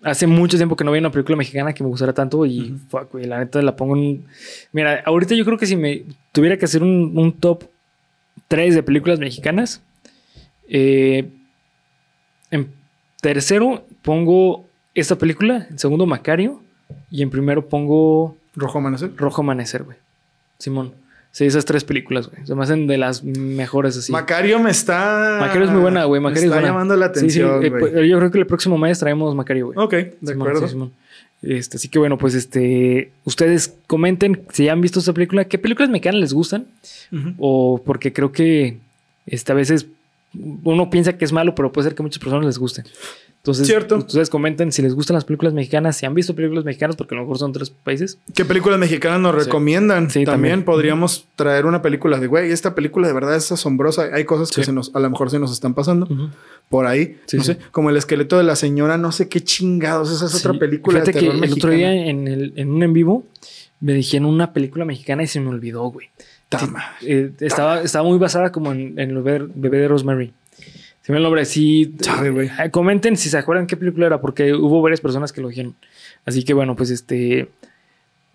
hace mucho tiempo que no veía una película mexicana que me gustara tanto y, fuck, güey, la neta la pongo en... Mira, ahorita yo creo que si me tuviera que hacer un, un top 3 de películas mexicanas, eh, en tercero pongo esta película, en segundo Macario y en primero pongo Rojo Amanecer. Rojo Amanecer, güey. Simón. Sí, esas tres películas, güey. Se me hacen de las mejores así. Macario me está. Macario es muy buena, güey. me Macario está es buena. llamando la Sí, sí, atención, eh, güey. pues, yo creo que el próximo mes traemos Macario, güey. ok, de Simón, acuerdo. sí, Simón. Este, así que bueno, pues este, ustedes comenten si han visto esta película, qué películas mexicanas les gustan, o porque creo que este, a veces uno piensa que es malo, pero puede ser que a muchas personas les guste. Entonces, Cierto. ustedes comenten si les gustan las películas mexicanas, si han visto películas mexicanas, porque a lo mejor son tres países. ¿Qué películas mexicanas nos Sí. recomiendan? Sí, también, también. podríamos traer una película de, güey, esta película de verdad es asombrosa. Hay cosas que se nos, a lo mejor se nos están pasando por ahí. No sé, como el esqueleto de la señora, no sé qué chingados. Esa es otra película Fíjate de terror que el otro mexicana. día en, el- en un en vivo me dijeron una película mexicana y se me olvidó, güey. Tama. Eh, estaba, estaba muy basada como en, en el bebé, bebé de Rosemary. Se me el nombre. Sí, güey. eh, comenten si se acuerdan qué película era, porque hubo varias personas que lo dijeron. Así que bueno, pues este.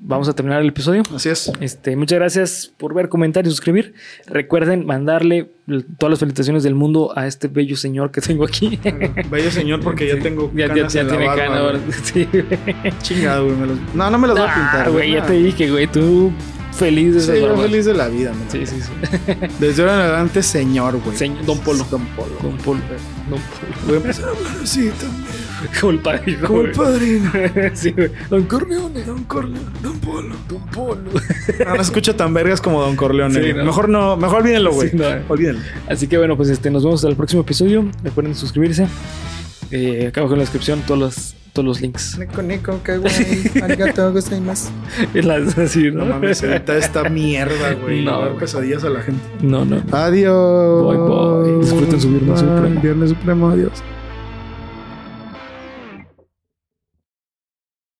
Vamos a terminar el episodio. Así es. Este, muchas gracias por ver, comentar y suscribir. Recuerden mandarle todas las felicitaciones del mundo a este bello señor que tengo aquí. Bello señor, porque ya tengo ya, ya- canas ya en la tiene cana ahora. Sí. Chingado, güey. los- No, no me los voy a Ah, pintar. güey, ya te dije, güey, tú feliz de Sí, yo feliz de la vida, man. Sí, sí, sí. Desde ahora en adelante, señor, güey. Señor- Don Polo. Don Polo. Don Polo. Don Polo. Voy a empezar a hablar así también. Como el padrino. Como el padrino. sí, güey. Don Corleone. Don Corleone. Don Polo. Don Polo. No, no se escucha tan vergas como Don Corleone. Sí, no. Mejor no, mejor olvídenlo, güey. Sí, no. Olvídenlo. Así que bueno, pues este, nos vemos hasta el próximo episodio. Recuerden suscribirse. Eh, acá abajo en la descripción todos los, todos los links. Nico, Nico, qué güey. Arigato gozaimasu. En las- así, ¿no? No mames, edita esta mierda, güey. No, No, dar pesadillas a la gente. No, no. Adiós. Bye, bye. Disfruten su Viernes. Supremo. Viernes Supremo, adiós.